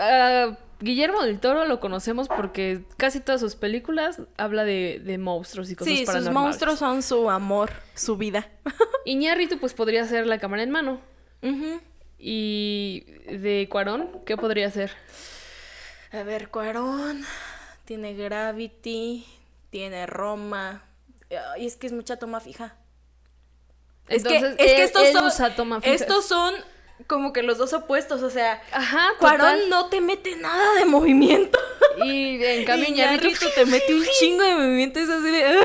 a Guillermo del Toro lo conocemos porque casi todas sus películas habla de, de monstruos y cosas Sí, sus paranormales. monstruos son su amor, su vida. Iñárritu pues podría ser la cámara en mano. Ujú. Y de Cuarón, ¿qué podría ser? A ver, Cuarón tiene Gravity, tiene Roma. Y es que es mucha toma fija. Entonces, es que, es que él- estos son usa toma fijas. estos son como que los dos opuestos, o sea, Ajá, Cuarón no te mete nada de movimiento. Y en cambio Iñárritu te mete un chingo de movimiento, es así de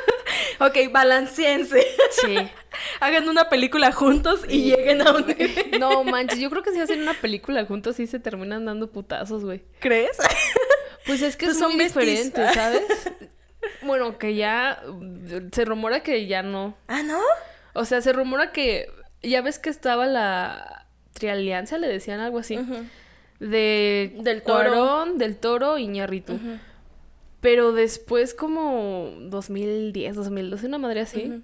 Ok, balanceense. Sí. Hagan una película juntos y lleguen a un No manches, yo creo que si hacen una película juntos sí se terminan dando putazos, güey. ¿Crees? Pues es que Pues es son muy besties. diferente, ¿sabes? Bueno, que ya se rumora que ya no. ah, ¿no? O sea, se rumora que ya ves que estaba la trialianza, le decían algo así, de Del Toro. Cuarón, del Toro y Iñárritu. Pero después como 2010, 2012, una madre así,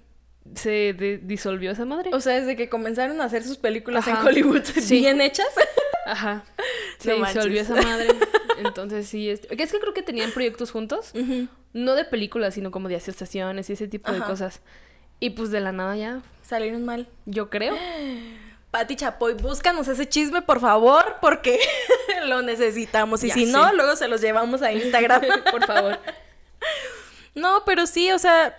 se de- disolvió esa madre. O sea, desde que comenzaron a hacer sus películas Ajá. en Hollywood Sí. bien hechas. Ajá. Se disolvió esa madre. Entonces sí, es... es que creo que tenían proyectos juntos, no de películas, sino como de asociaciones y ese tipo de cosas. Y pues de la nada ya, Salieron mal. yo creo. Pati Chapoy, búscanos ese chisme, por favor, porque lo necesitamos. Y Ya si sé. no, luego se los llevamos a Instagram. Por favor. no, pero sí, o sea,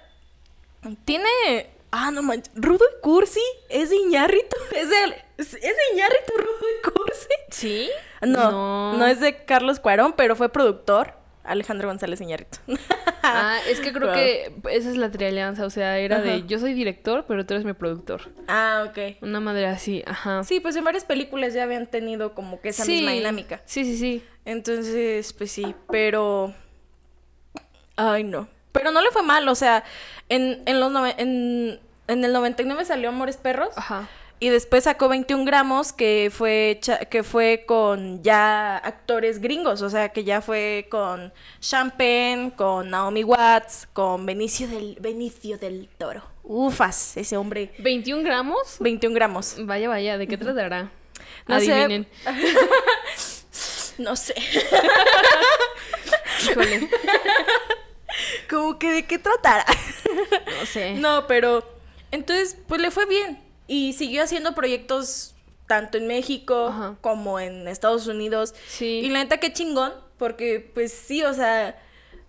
tiene... Ah, no manches. Rudo y Cursi es de Iñárritu. Es de, es de Iñárritu, Rudo y Cursi. ¿Sí? No, no, es de Carlos Cuarón, pero fue productor. Alejandro González Iñárritu. Ah, es que creo Wow. que esa es la trialianza, o sea, era Ajá. de yo soy director, pero tú eres mi productor. ah, ok. Una madre así, ajá. Sí, pues en varias películas ya habían tenido como que esa misma dinámica. Sí, sí, sí. Entonces, pues sí, pero... Ay, no. Pero no le fue mal, o sea, en, en, los nove- en, en el 99 salió Amores Perros Ajá. y después sacó 21 gramos que fue, que fue con ya actores gringos, o sea, que ya fue con Champagne, con Naomi Watts, con Benicio del, Benicio del Toro. Ufas, ese hombre. 21 gramos. 21 gramos. Vaya, vaya, ¿de qué tratará? No sé. Adivinen. No sé. Híjole. Como que de qué tratará. No sé. No, pero entonces pues le fue bien y siguió haciendo proyectos tanto en México Ajá. como en Estados Unidos. Sí. Y la neta qué chingón, porque pues sí, o sea,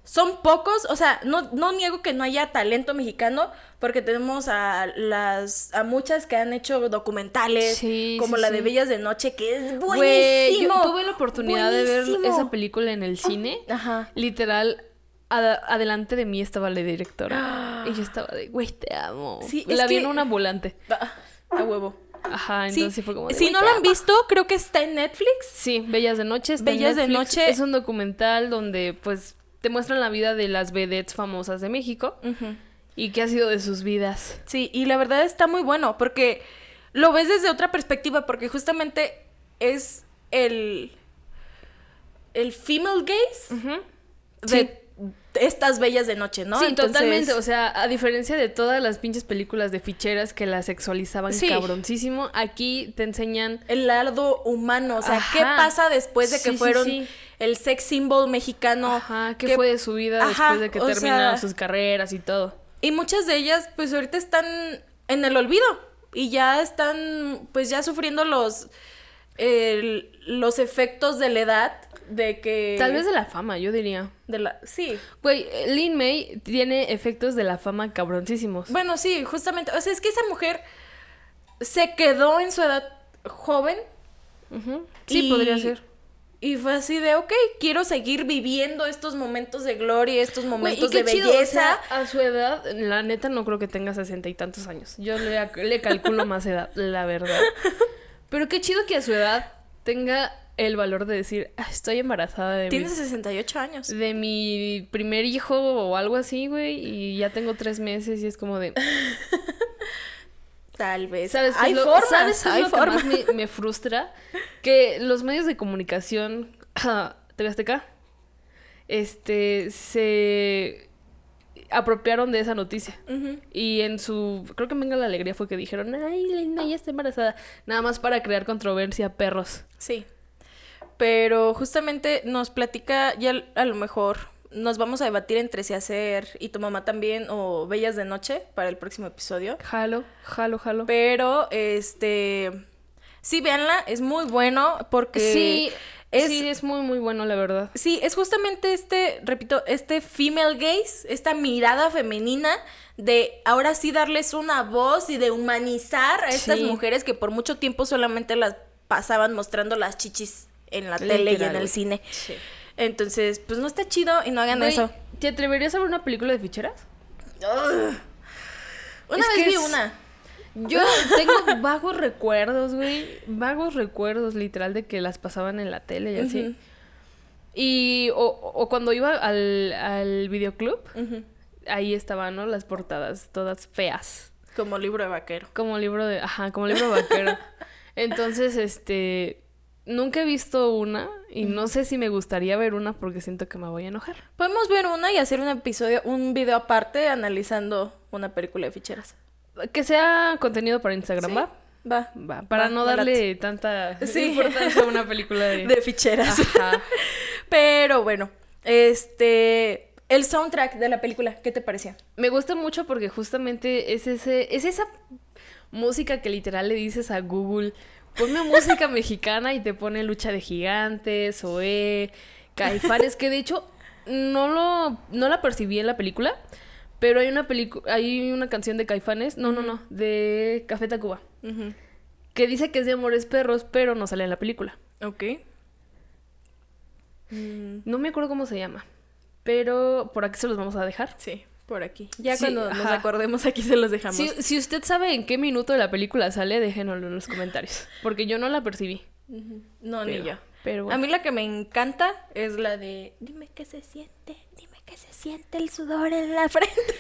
son pocos, o sea, no, no niego que no haya talento mexicano, porque tenemos a las a muchas que han hecho documentales, Sí, como sí, la de Bellas de Noche, que es buenísimo. Güey, yo tuve la oportunidad de ver esa película en el cine. Ajá. Literal, adelante de mí estaba la directora. y yo estaba de, güey, te amo. Sí, la vi que- en un ambulante. Ah, A huevo. Ajá, entonces sí fue como de, si "Güey, no lo han amo". visto, creo que está en Netflix. Sí, Bellas de Noche. está en Bellas de. Noche. Es un documental donde, pues, te muestran la vida de las vedettes famosas de México. Y qué ha sido de sus vidas. Sí, y la verdad está muy bueno porque lo ves desde otra perspectiva porque justamente es el el female gaze Ujú. de Sí. Estas bellas de noche, ¿no? Sí, Entonces- totalmente. O sea, a diferencia de todas las pinches películas de ficheras que la sexualizaban Sí. cabroncísimo, aquí te enseñan. el lado humano, o sea, ¿qué pasa después de que Sí, fueron sí. el sex symbol mexicano? Ajá, qué que- fue de su vida Ajá, después de que terminaron sea- sus carreras y todo. Y muchas de ellas, pues ahorita están en el olvido y ya están, pues ya sufriendo los, los efectos de la edad, de que... Tal vez de la fama, yo diría. De la... Sí. Güey, Lin May tiene efectos de la fama cabroncísimos. Bueno, sí, justamente. O sea, es que esa mujer se quedó en su edad joven. Sí, y- podría ser. Y fue así de, ok, quiero seguir viviendo estos momentos de gloria, estos momentos y qué de chido, o belleza. sea, a su edad, la neta no creo que tenga sesenta y tantos años. Yo le, le calculo más edad, la verdad. Pero qué chido que a su edad tenga el valor de decir, "Ah, estoy embarazada de mi, Tienes 68 años. de mi primer hijo o algo así, güey, y ya tengo tres meses y es como de... Tal vez. ¿Sabes hay lo, formas, ¿sabes hay lo que más me, me frustra? Que los medios de comunicación, TV Azteca, este, se apropiaron de esa noticia. Y en su, creo que Venga la Alegría fue que dijeron, ay, Linda ya está embarazada. Nada más para crear controversia, perros. Sí. Pero justamente nos platica, ya a lo mejor nos vamos a debatir entre si hacer y tu mamá también o Bellas de Noche para el próximo episodio. Jalo, jalo, jalo. Pero, este, sí, véanla, es muy bueno porque sí, es, sí, es muy, muy bueno, la verdad. sí, es justamente este, repito, este female gaze, esta mirada femenina de ahora sí darles una voz y de humanizar a estas Sí. mujeres que por mucho tiempo solamente las pasaban mostrando las chichis en la tele y en el cine. Sí. Entonces, pues no está chido y no hagan eso. ¿Te atreverías a ver una película de ficheras? Una Es vez vi es- una. Yo tengo vagos recuerdos, güey. Vagos recuerdos, literal, de que las pasaban en la tele y así. Ujú. Y, o, o cuando iba al, al videoclub, ahí estaban, ¿no? Las portadas, todas feas. Como libro de vaquero. Como libro de, ajá, como libro vaquero. Entonces, este, nunca he visto una y no sé si me gustaría ver una porque siento que me voy a enojar. Podemos ver una y hacer un episodio, un video aparte analizando una película de ficheras. Que sea contenido para Instagram, ¿Sí? ¿va? Va. Va, para Va, no darle tanta Sí. importancia a una película de... De ficheras. Ajá. Pero bueno, este. El soundtrack de la película, ¿qué te pareció? Me gusta mucho porque justamente es ese, es esa música que literal le dices a Google, ponme música mexicana y te pone lucha de gigantes, Oe, Caifanes, que de hecho no lo, no la percibí en la película, pero hay una película, hay una canción de Caifanes, no, no, no, de Café Tacuba, que dice que es de Amores Perros, pero no sale en la película. Ok. Mm, No me acuerdo cómo se llama, pero por aquí se los vamos a dejar. sí, por aquí. Ya Sí, cuando nos acordemos aquí se los dejamos. Si, si usted sabe en qué minuto de la película sale, déjenoslo en los comentarios. Porque yo no la percibí. No, ni yo. pero A mí la que me encanta es la de Dime qué se siente, dime qué se siente el sudor en la frente.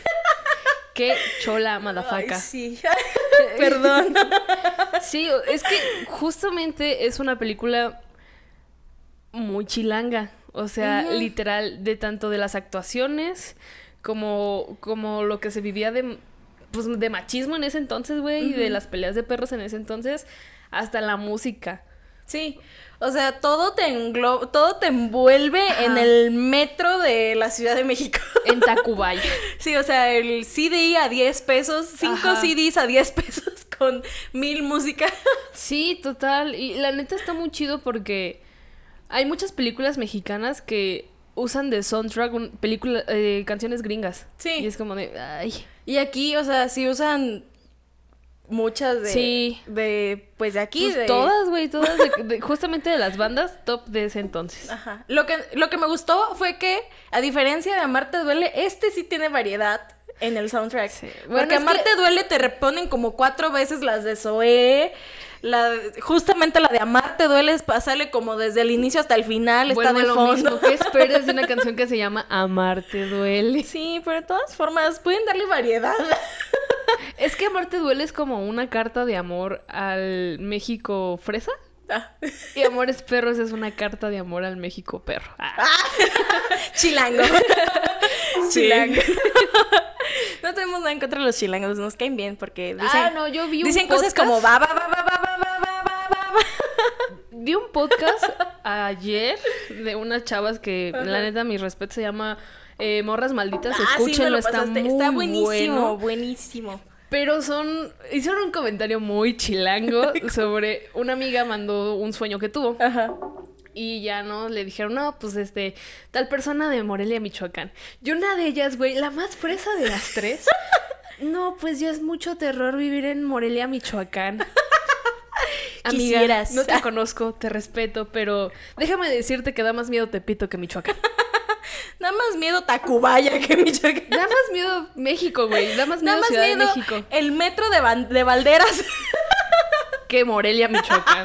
Qué chola, madafaca. Ay, sí. Perdón. Sí, es que justamente es una película muy chilanga. O sea, literal, de tanto de las actuaciones como, como lo que se vivía de, pues, de machismo en ese entonces, güey, y de las peleas de perros en ese entonces, hasta la música. Sí, o sea, todo te engloba, todo te envuelve Ajá. en el metro de la Ciudad de México. En Tacubaya. Sí, o sea, el CD a 10 pesos, cinco Ajá. CDs a 10 pesos con mil música. Sí, total. Y la neta está muy chido porque hay muchas películas mexicanas que usan de soundtrack un- película, eh, canciones gringas. Sí. Y es como de, ay. Y aquí, o sea, sí usan muchas de, Sí. de pues de aquí. Pues de- todas, güey, todas. de- de- justamente de las bandas top de ese entonces. Ajá. Lo que, lo que me gustó fue que, a diferencia de Amarte Duele, este sí tiene variedad en el soundtrack. Sí. Bueno, Porque que- Amarte Duele te reponen como cuatro veces las de Zoé. La, justamente la de Amarte Duele es pasarle como desde el inicio hasta el final, está Vuelvo de lo fondo. mismo. ¿Qué esperes de una canción que se llama Amarte Duele? Sí, pero de todas formas, pueden darle variedad. Es que Amarte Duele es como una carta de amor al México fresa. Ah. Y Amores Perros es una carta de amor al México perro. Ah. Chilango. Sí. Chilango. No tenemos nada en contra de los chilangos, nos caen bien porque dicen, Ah, no, yo vi un dicen cosas como va, va, va, va, va, va, va, va, va, va. Vi un podcast ayer de unas chavas que, la neta, mi respeto se llama eh, Morras Malditas. Ah, Escúchenlo, lo está muy Está buenísimo, bueno. buenísimo. Pero son. Hicieron un comentario muy chilango sobre. Una amiga mandó un sueño que tuvo. Ajá. Y ya no, le dijeron, no, pues este, tal persona de Morelia, Michoacán. Y una de ellas, güey, la más fresa de las tres. No, pues ya es mucho terror vivir en Morelia, Michoacán. Amiga, Quisieras. no te conozco, te respeto, pero déjame decirte que da más miedo Tepito que Michoacán. Nada más miedo Tacubaya que Michoacán. Da más miedo México, güey. Da más miedo más Ciudad miedo de México el metro de, de Valderas. que Morelia, Michoacán.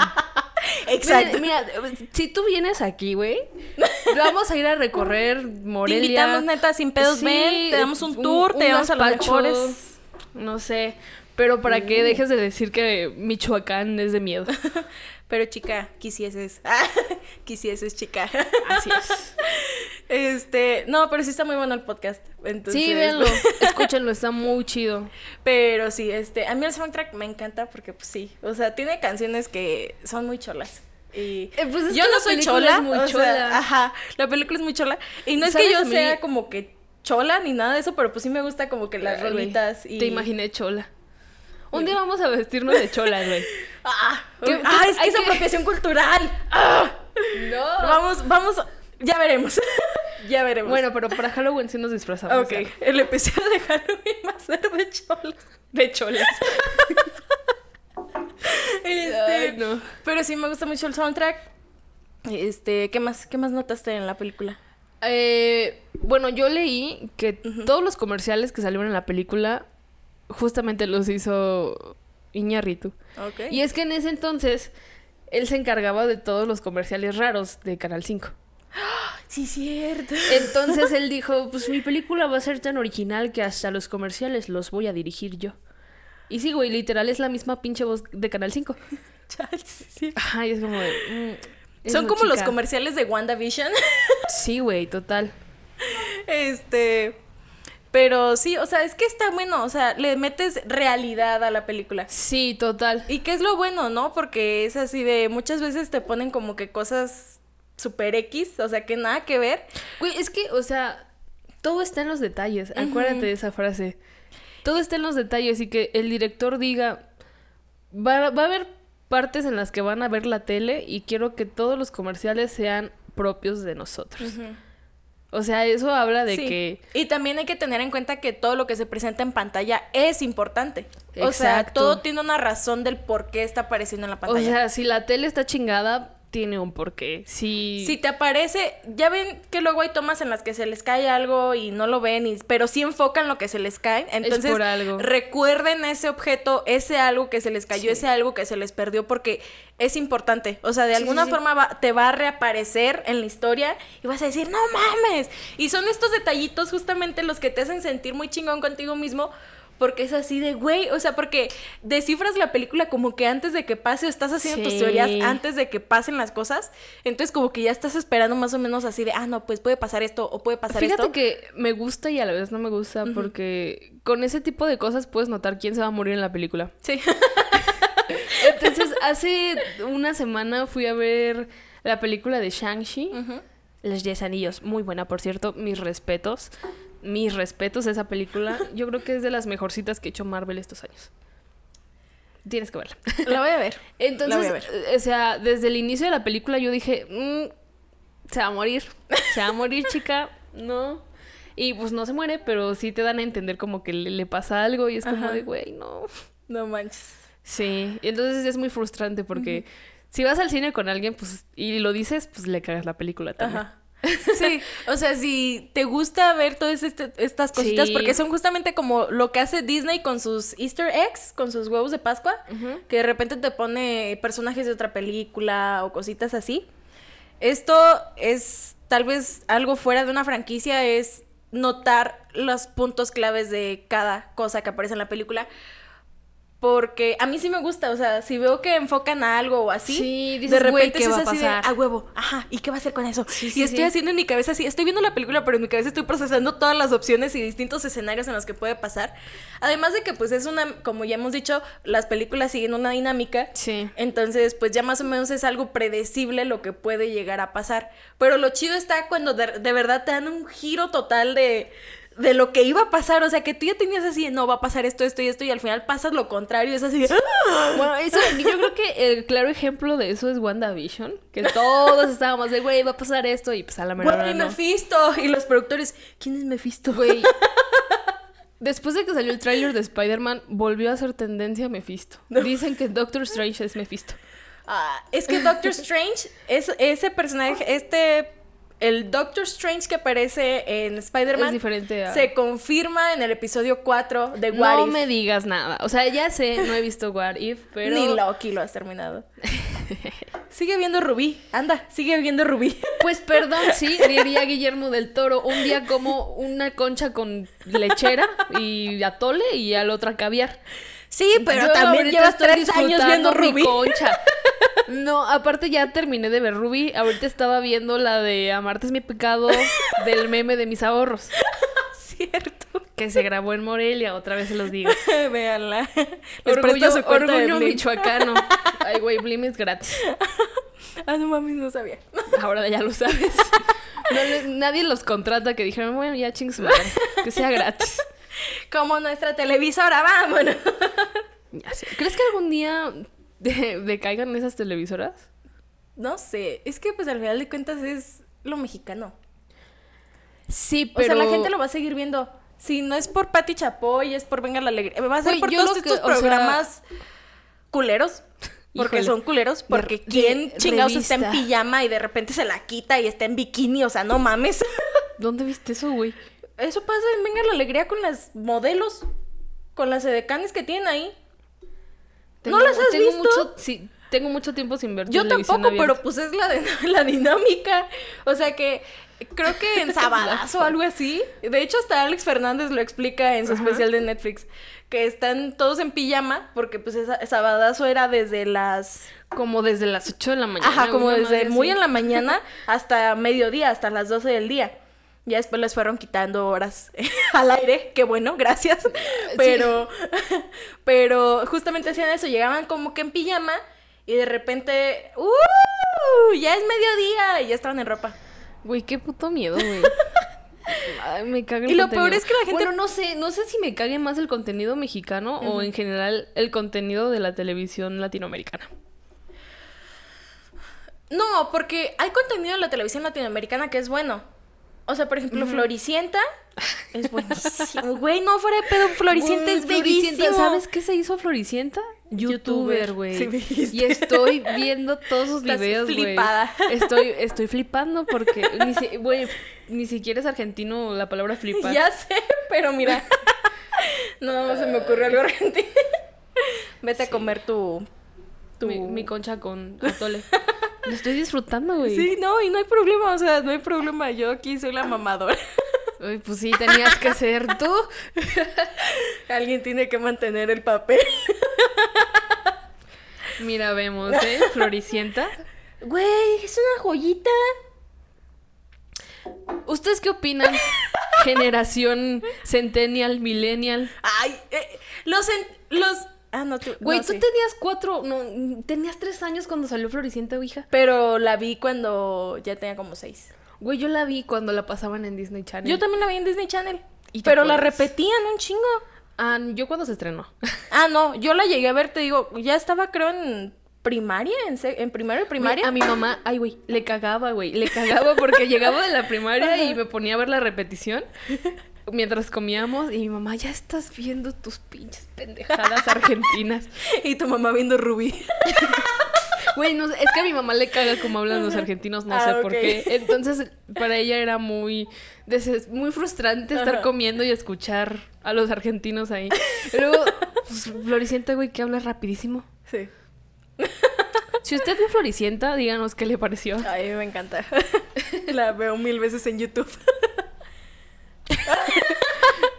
Exacto. Mira, mira, si tú vienes aquí, güey, vamos a ir a recorrer Morelia. Te invitamos neta sin pedos, Sí, ven, te damos un tour, te llevamos a los mejores. No sé, pero para que dejes de decir que Michoacán es de miedo. Pero chica, quisieses. Ah, quisieses, chica. Así es. Este, no, pero sí está muy bueno el podcast. Entonces, Sí, véanlo, escúchenlo, está muy chido. Pero sí, este, a mí el soundtrack me encanta porque pues sí, o sea, tiene canciones que son muy cholas. Y Eh, pues es yo no soy chola, es muy o sea, chola. ajá, la película es muy chola y no es que ¿Sabes yo sea como que chola ni nada de eso, pero pues sí me gusta como que las Ay, rolitas y Te imaginé chola. Un día vamos a vestirnos de cholas, güey. Ah, ¿Qué- ah, es que apropiación cultural. Ah, No. vamos, vamos, ya veremos. ya veremos. Bueno, pero para Halloween sí nos disfrazamos. ok, ya. el episodio de Halloween va a ser de cholas. De cholas. Este, Ay, no. Pero sí me gusta mucho el soundtrack. Este, ¿qué más, qué más notaste en la película? Eh, bueno, yo leí que todos los comerciales que salieron en la película justamente los hizo Iñárritu. Ok. Y es que en ese entonces él se encargaba de todos los comerciales raros de Canal 5. Sí, cierto. Entonces él dijo, pues mi película va a ser tan original que hasta los comerciales los voy a dirigir yo. Y sí, güey, literal es la misma pinche voz de Canal 5. Chale, sí, es como de... mm, Son como los comerciales de WandaVision. Sí, güey, total. este. Pero sí, o sea, es que está bueno. O sea, le metes realidad a la película. Sí, total. Y qué es lo bueno, ¿no? Porque es así de. Muchas veces te ponen como que cosas super X, o sea, que nada que ver. Güey, es que, o sea, todo está en los detalles. Acuérdate de esa frase. Todo está en los detalles y que el director diga, va, va a haber partes en las que van a ver la tele y quiero que todos los comerciales sean propios de nosotros. O sea, eso habla de Sí. que... Y también hay que tener en cuenta que todo lo que se presenta en pantalla es importante. O sea, Exacto. todo tiene una razón del por qué está apareciendo en la O pantalla. sea, si la tele está chingada, tiene un porqué. Si... Si te aparece, ya ven que luego hay tomas en las que se les cae algo y no lo ven, y- pero sí enfocan lo que se les cae. Entonces, por algo. recuerden ese objeto, ese algo que se les cayó, Sí. ese algo que se les perdió, porque es importante. O sea, de Sí, alguna sí. forma va- te va a reaparecer en la historia y vas a decir, no mames. Y son estos detallitos justamente los que te hacen sentir muy chingón contigo mismo. Porque es así de, güey, o sea, porque descifras la película como que antes de que pase o estás haciendo tus teorías antes de que pasen las cosas. Entonces como que ya estás esperando más o menos así de, ah, no, pues puede pasar esto o puede pasar Fíjate esto. que me gusta y a la vez no me gusta porque con ese tipo de cosas puedes notar quién se va a morir en la película. Sí. Entonces, hace una semana fui a ver la película de Shang-Chi, Los Diez Anillos. Muy buena, por cierto. Mis respetos. Mis respetos a esa película. Yo creo que es de las mejorcitas que ha hecho Marvel estos años. Tienes que verla. la voy a ver. Entonces, La voy a ver. eh, o sea, desde el inicio de la película yo dije, "Mm, se va a morir. Se va a morir, chica. No. Y pues no se muere, pero sí te dan a entender como que le, le pasa algo y es como Ajá. de, güey, no. No manches. Sí, y entonces es muy frustrante porque si vas al cine con alguien pues y lo dices, pues le cagas la película también. Ajá. Sí, o sea, si te gusta ver todas este- estas cositas, Sí. porque son justamente como lo que hace Disney con sus Easter eggs, con sus huevos de Pascua, que de repente te pone personajes de otra película o cositas así. Esto es tal vez algo fuera de una franquicia, es notar los puntos claves de cada cosa que aparece en la película. Porque a mí sí me gusta, o sea, si veo que enfocan a algo o así, Sí, dices, de "Güey, repente ¿qué va es a así de, pasar?" a huevo, ajá, ¿y qué va a hacer con eso? Sí, y sí, estoy haciendo en mi cabeza así, estoy viendo la película, pero en mi cabeza estoy procesando todas las opciones y distintos escenarios en los que puede pasar. Además de que, pues, es una, como ya hemos dicho, las películas siguen una dinámica. Sí. Entonces, pues ya más o menos es algo predecible lo que puede llegar a pasar. Pero lo chido está cuando de, de verdad te dan un giro total de, de lo que iba a pasar. O sea, que tú ya tenías así, no, va a pasar esto, esto y esto, y al final pasas lo contrario. Es así, de, ¡ah! Bueno, eso, yo creo que el claro ejemplo de eso es WandaVision, que todos estábamos de, güey, va a pasar esto, y pues a la mera hora Güey, no. Mephisto. Y los productores, ¿quién es Mephisto? Güey. Después de que salió el tráiler de Spider-Man, volvió a ser tendencia Mephisto. Dicen que Doctor Strange es Mephisto. Ah, es que Doctor Strange, es, ese personaje, este. El Doctor Strange que aparece en Spider-Man se confirma en el episodio 4 de What No If. me digas nada. O sea, ya sé, no he visto What If, pero... Ni Loki lo has terminado. sigue viendo Rubí. Anda, sigue viendo Rubí. Pues perdón, sí, diría Guillermo del Toro. Un día como una concha con lechera y atole y al otro caviar. Sí, pero Yo también llevas tres años viendo mi Rubí. concha. No, aparte ya terminé de ver Ruby. Ahorita estaba viendo la de Amarte es mi pecado del meme de mis ahorros. Cierto. Que se grabó en Morelia, otra vez se los digo. Véanla. Les Orgullo, su de orgullo Blim. michoacano. Ay, güey, Blim es gratis. Ah, no mames, no sabía. Ahora ya lo sabes. No nadie los contrata que dijeron, bueno, ya ching su madre, que sea gratis. Como nuestra televisora, vámonos. Ya sé. ¿Crees que algún día de- decaigan esas televisoras? No sé, es que pues al final de cuentas es lo mexicano. Sí, O pero... sea, la gente lo va a seguir viendo. Si no es por Pati Chapoy, es por Venga la Alegría. Va a ser por todos que- estos o sea- programas culeros. Porque Híjole. son culeros. Porque de quién chingados está en pijama y de repente se la quita y está en bikini. O sea, no mames. ¿Dónde viste eso, güey? Eso pasa en Venga la Alegría con las modelos. Con las edecanes que tienen ahí. ¿No las has tengo visto? Mucho, sí, tengo mucho tiempo sin ver Yo tampoco, abierta. pero pues es la, de- la dinámica. O sea que creo que en Sabadazo o algo así. De hecho, hasta Alex Fernández lo explica en su Ajá. especial de Netflix. Que están todos en pijama, porque pues esa, Sabadazo era desde las... Como desde las 8 de la mañana. Ajá, como desde muy así. en la mañana hasta mediodía, hasta las 12 del día. Ya después les fueron quitando horas al aire, qué bueno, gracias. Pero, pero justamente hacían eso, llegaban como que en pijama y de repente, ¡uh! Ya es mediodía y ya estaban en ropa. Güey, qué puto miedo, güey. Ay, me caga el Y lo contenido. peor es que la gente- Bueno, no sé, no sé si me cague más el contenido mexicano o en general el contenido de la televisión latinoamericana. No, porque hay contenido en la televisión latinoamericana que es bueno. O sea, por ejemplo, Floricienta es buenísimo. Güey, no fuera de pedo, Floricienta es bellísimo. ¿Sabes qué se hizo Floricienta? Youtuber. Güey. Sí, y estoy viendo todos sus Estás videos, güey. flipada. Estoy, estoy flipando porque ni, si- güey, ni siquiera es argentino la palabra flipar. Ya sé, pero mira. no se me ocurrió algo argentino. Vete a comer tu. tu... Mi, mi concha con atole. Lo estoy disfrutando, güey. Sí, no, y no hay problema, o sea, no hay problema. Yo aquí soy la mamadora. Ay, pues sí, tenías que ser tú. Alguien tiene que mantener el papel. Mira, vemos, ¿eh? Floricienta. Güey, es una joyita. ¿Ustedes qué opinan? Generación Centennial, Millennial. Ay, eh, los. en- los ah, no, tú. Güey, no, tú sí. tenías cuatro, no, tenías tres años cuando salió Floricienta, hija. Pero la vi cuando ya tenía como seis. Güey, yo la vi cuando la pasaban en Disney Channel. Yo también la vi en Disney Channel. ¿Y Pero la acuerdas? repetían un chingo. Ah, yo cuando se estrenó. Ah, no, yo la llegué a ver, te digo, ya estaba creo en primaria, en, en primero de primaria. A mi mamá, ay, güey, le cagaba, güey. Le cagaba porque llegaba de la primaria y me ponía a ver la repetición mientras comíamos. Y mi mamá, ya estás viendo tus pinches pendejadas argentinas. Y tu mamá viendo Rubí. Güey, no es que a mi mamá le caga como hablan los argentinos, no Ah, sé por ok. qué. Entonces, para ella era muy, muy frustrante estar Ajá. comiendo y escuchar a los argentinos ahí. Y luego, pues, Floricienta, güey, que habla rapidísimo. Sí. Si usted vio Floricienta, díganos qué le pareció. A mí me encanta. La veo mil veces en YouTube.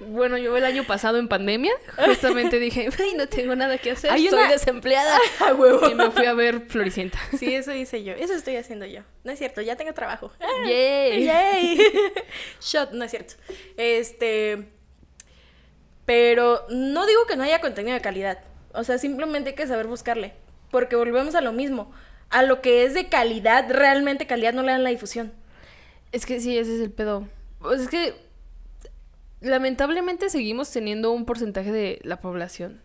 Bueno, yo el año pasado en pandemia, justamente dije, ay, no tengo nada que hacer, Hay soy una- desempleada. A huevo. Y me fui a ver Floricienta. Sí, eso hice yo. Eso estoy haciendo yo. No es cierto, ya tengo trabajo. Yay. ¡Yay! Shot, no es cierto. Este. Pero no digo que no haya contenido de calidad. O sea, simplemente hay que saber buscarle. Porque volvemos a lo mismo. A lo que es de calidad, realmente calidad, no le dan la difusión. Es que sí, ese es el pedo. Pues es que lamentablemente seguimos teniendo un porcentaje de la población.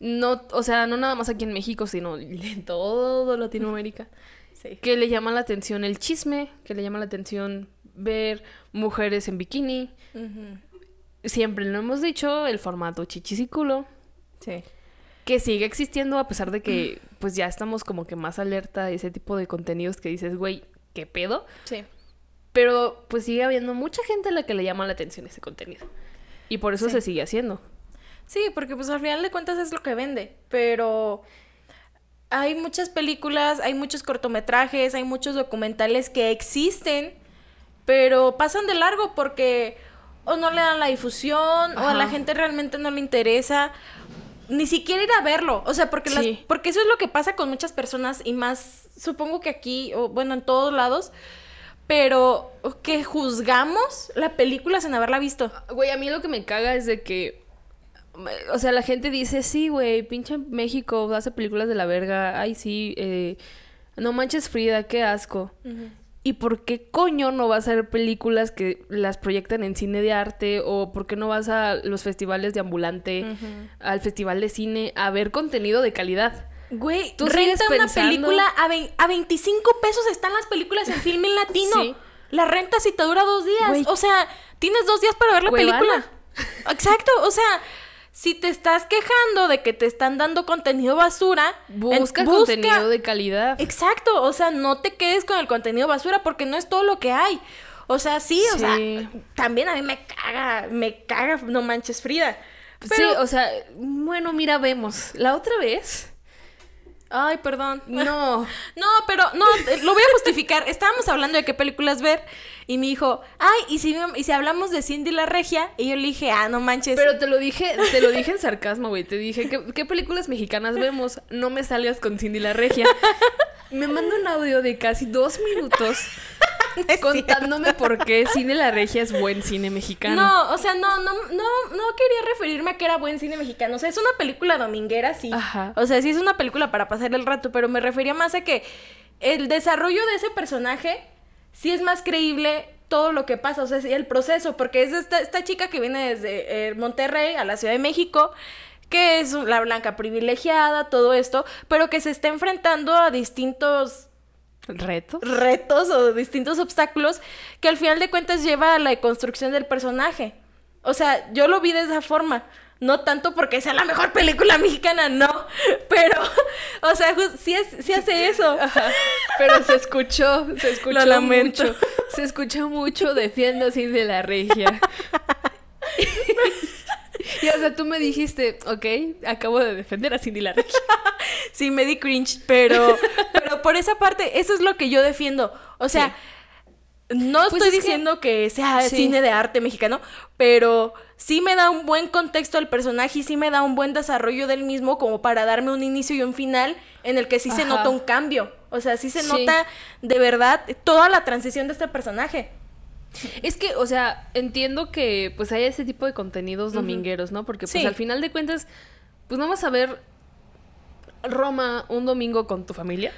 No, o sea, no nada más aquí en México, sino en todo Latinoamérica. Sí. Que le llama la atención el chisme, que le llama la atención ver mujeres en bikini. Siempre lo hemos dicho, el formato chichis y culo. Sí. Que sigue existiendo a pesar de que pues ya estamos como que más alerta a ese tipo de contenidos que dices, güey, ¿qué pedo? Sí. Pero pues sigue habiendo mucha gente a la que le llama la atención ese contenido. Y por eso Sí. se sigue haciendo. Sí, porque pues al final de cuentas es lo que vende, pero hay muchas películas, hay muchos cortometrajes, hay muchos documentales que existen, pero pasan de largo porque o no le dan la difusión o a la gente realmente no le interesa ni siquiera ir a verlo, o sea, porque las- porque eso es lo que pasa con muchas personas y más supongo que aquí o bueno, en todos lados, pero que juzgamos la película sin haberla visto. Güey, a mí lo que me caga es de que. O sea, la gente dice, sí, güey, pinche México hace películas de la verga. Ay, sí, eh, no manches Frida, qué asco. ¿Y por qué coño no vas a ver películas que las proyectan en cine de arte? ¿O por qué no vas a los festivales de ambulante, al festival de cine, a ver contenido de calidad? Güey, Tú renta una pensando- película a, vein- a 25 pesos están las películas en filme latino. Sí. La renta si te dura dos días. Güey. O sea, tienes dos días para ver la Cuevana. película. Exacto, o sea, si te estás quejando de que te están dando contenido basura, en- Busca, contenido de calidad. Exacto, o sea, no te quedes con el contenido basura porque no es todo lo que hay. O sea, sí, o sea, también a mí me caga, me caga, no manches Frida. Sí, o sea, bueno, mira, vemos. La otra vez. Ay, perdón. No. No, pero no, eh, lo voy a justificar. Estábamos hablando de qué películas ver y me dijo, ay, ¿y si, y si hablamos de Cindy la Regia? Y yo le dije, ah, no manches. Pero te lo dije, te lo dije en sarcasmo, güey. Te dije, ¿qué, qué películas mexicanas vemos? No me salgas con Cindy la Regia. Me manda un audio de casi dos minutos Contándome por qué Cine la Regia es buen cine mexicano. No, o sea, no, no, no, no quería referirme a que era buen cine mexicano. O sea, es una película dominguera, sí. Ajá. O sea, sí es una película para pasar el rato, pero me refería más a que el desarrollo de ese personaje sí es más creíble todo lo que pasa, o sea, sí, el proceso, porque es esta, esta chica que viene desde eh, Monterrey a la Ciudad de México, que es la blanca privilegiada, todo esto, pero que se está enfrentando a distintos ¿Reto? retos o distintos obstáculos que al final de cuentas lleva a la construcción del personaje. O sea, yo lo vi de esa forma. No tanto porque sea la mejor película mexicana, no. Pero, o sea, sí, es- sí hace eso. Pero se escuchó, se escuchó Lo mucho. Se escuchó mucho defiendo Cindy la Regia. y o sea, tú me dijiste, ok, acabo de defender a Cindy la. Sí, me di cringe, pero, pero por esa parte, eso es lo que yo defiendo. O sea, no Pues estoy es diciendo que, sea Sí. cine de arte mexicano, pero sí me da un buen contexto al personaje y sí me da un buen desarrollo del mismo como para darme un inicio y un final en el que sí se nota un cambio. O sea, sí se Sí. nota de verdad toda la transición de este personaje. Es que, o sea, entiendo que pues hay ese tipo de contenidos domingueros, ¿no? Porque pues Sí. al final de cuentas, pues no vas a ver Roma un domingo con tu familia.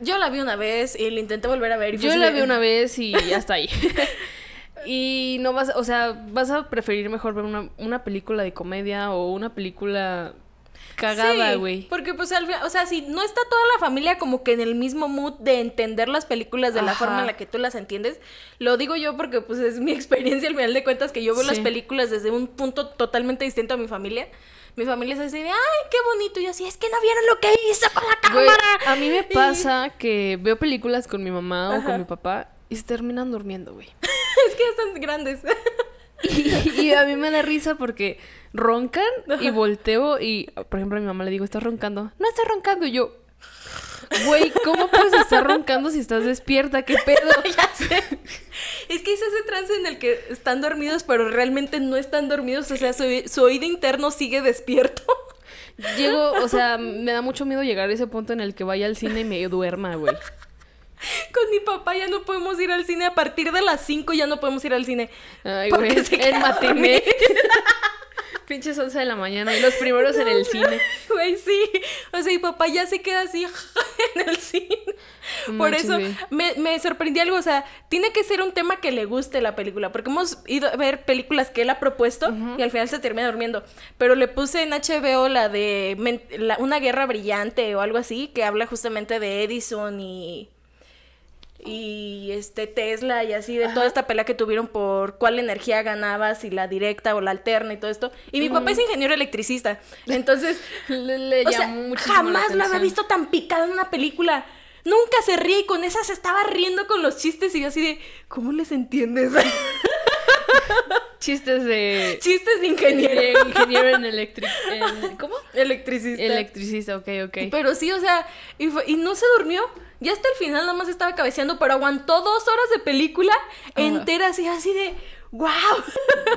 Yo la vi una vez y la intenté volver a ver. Y Yo la vi una vez y hasta ahí. y no vas, o sea, vas a preferir mejor ver una, una película de comedia o una película cagada, Sí, güey. porque pues al fin- o sea, si no está toda la familia como que en el mismo mood de entender las películas de la forma en la que tú las entiendes, lo digo yo porque pues es mi experiencia al final de cuentas que yo veo las Sí. películas desde un punto totalmente distinto a mi familia. Mi familia es así de, ay, qué bonito. Y yo así, es que no vieron lo que hizo con la cámara. a mí me pasa que veo películas con mi mamá o con mi papá y se terminan durmiendo, güey. es que ya están grandes. Y, y a mí me da risa porque roncan y volteo y, por ejemplo, a mi mamá le digo, ¿estás roncando? No estoy roncando. Y yo, Güey, ¿cómo puedes estar roncando si estás despierta? ¿Qué pedo? ya sé. Es que es ese trance en el que están dormidos, pero realmente no están dormidos. O sea, su, su oído interno sigue despierto. Llego, o sea, me da mucho miedo llegar a ese punto en el que vaya al cine y me duerma, güey. Con mi papá ya no podemos ir al cine. A partir de las 5 ya no podemos ir al cine. Ay, Porque güey, se en queda matiné. Pinches 11 de la mañana y los primeros en el cine. Güey, sí. O sea, mi papá ya se queda así en el cine. Por eso me, me sorprendió algo. O sea, tiene que ser un tema que le guste la película. Porque hemos ido a ver películas que él ha propuesto y al final se termina durmiendo. Pero le puse en HBO la de la- Una guerra brillante o algo así, que habla justamente de Edison y. Y este Tesla y así, de toda esta pelea que tuvieron por cuál energía ganaba, si la directa o la alterna y todo esto. Y mi papá es ingeniero electricista. Entonces, Le, le o sea, jamás lo había visto tan picado en una película. Nunca se ríe y con esa se estaba riendo con los chistes y yo así de, ¿cómo les entiendes? Chistes de... chistes de ingeniero. de ingeniero en electric... en- ¿Cómo? Electricista. Electricista, ok, ok. Pero sí, o sea, y, fue- y no se durmió. Ya hasta el final nada más estaba cabeceando, pero aguantó dos horas de película enteras y así de, wow.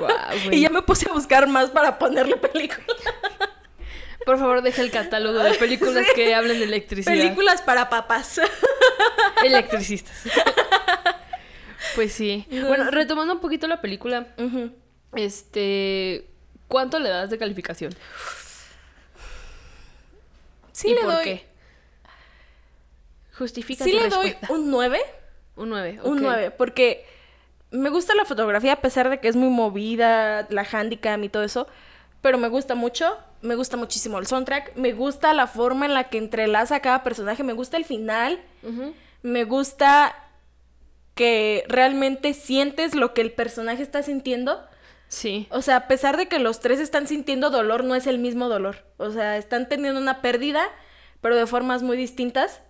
Güey. y ya me puse a buscar más para ponerle película. Por favor, deja el catálogo de películas Sí. que hablen de electricidad. Películas para papás. Electricistas. Pues sí. Bueno, retomando un poquito la película, este... ¿Cuánto le das de calificación? Sí ¿Y le por doy, qué? Justifica sí tu le doy un 9. Un 9. Un 9, porque me gusta la fotografía a pesar de que es muy movida, la handicam y todo eso, pero me gusta mucho, me gusta muchísimo el soundtrack, me gusta la forma en la que entrelaza a cada personaje, me gusta el final, me gusta que realmente sientes lo que el personaje está sintiendo. Sí. O sea, a pesar de que los tres están sintiendo dolor, no es el mismo dolor. O sea, están teniendo una pérdida, pero de formas muy distintas.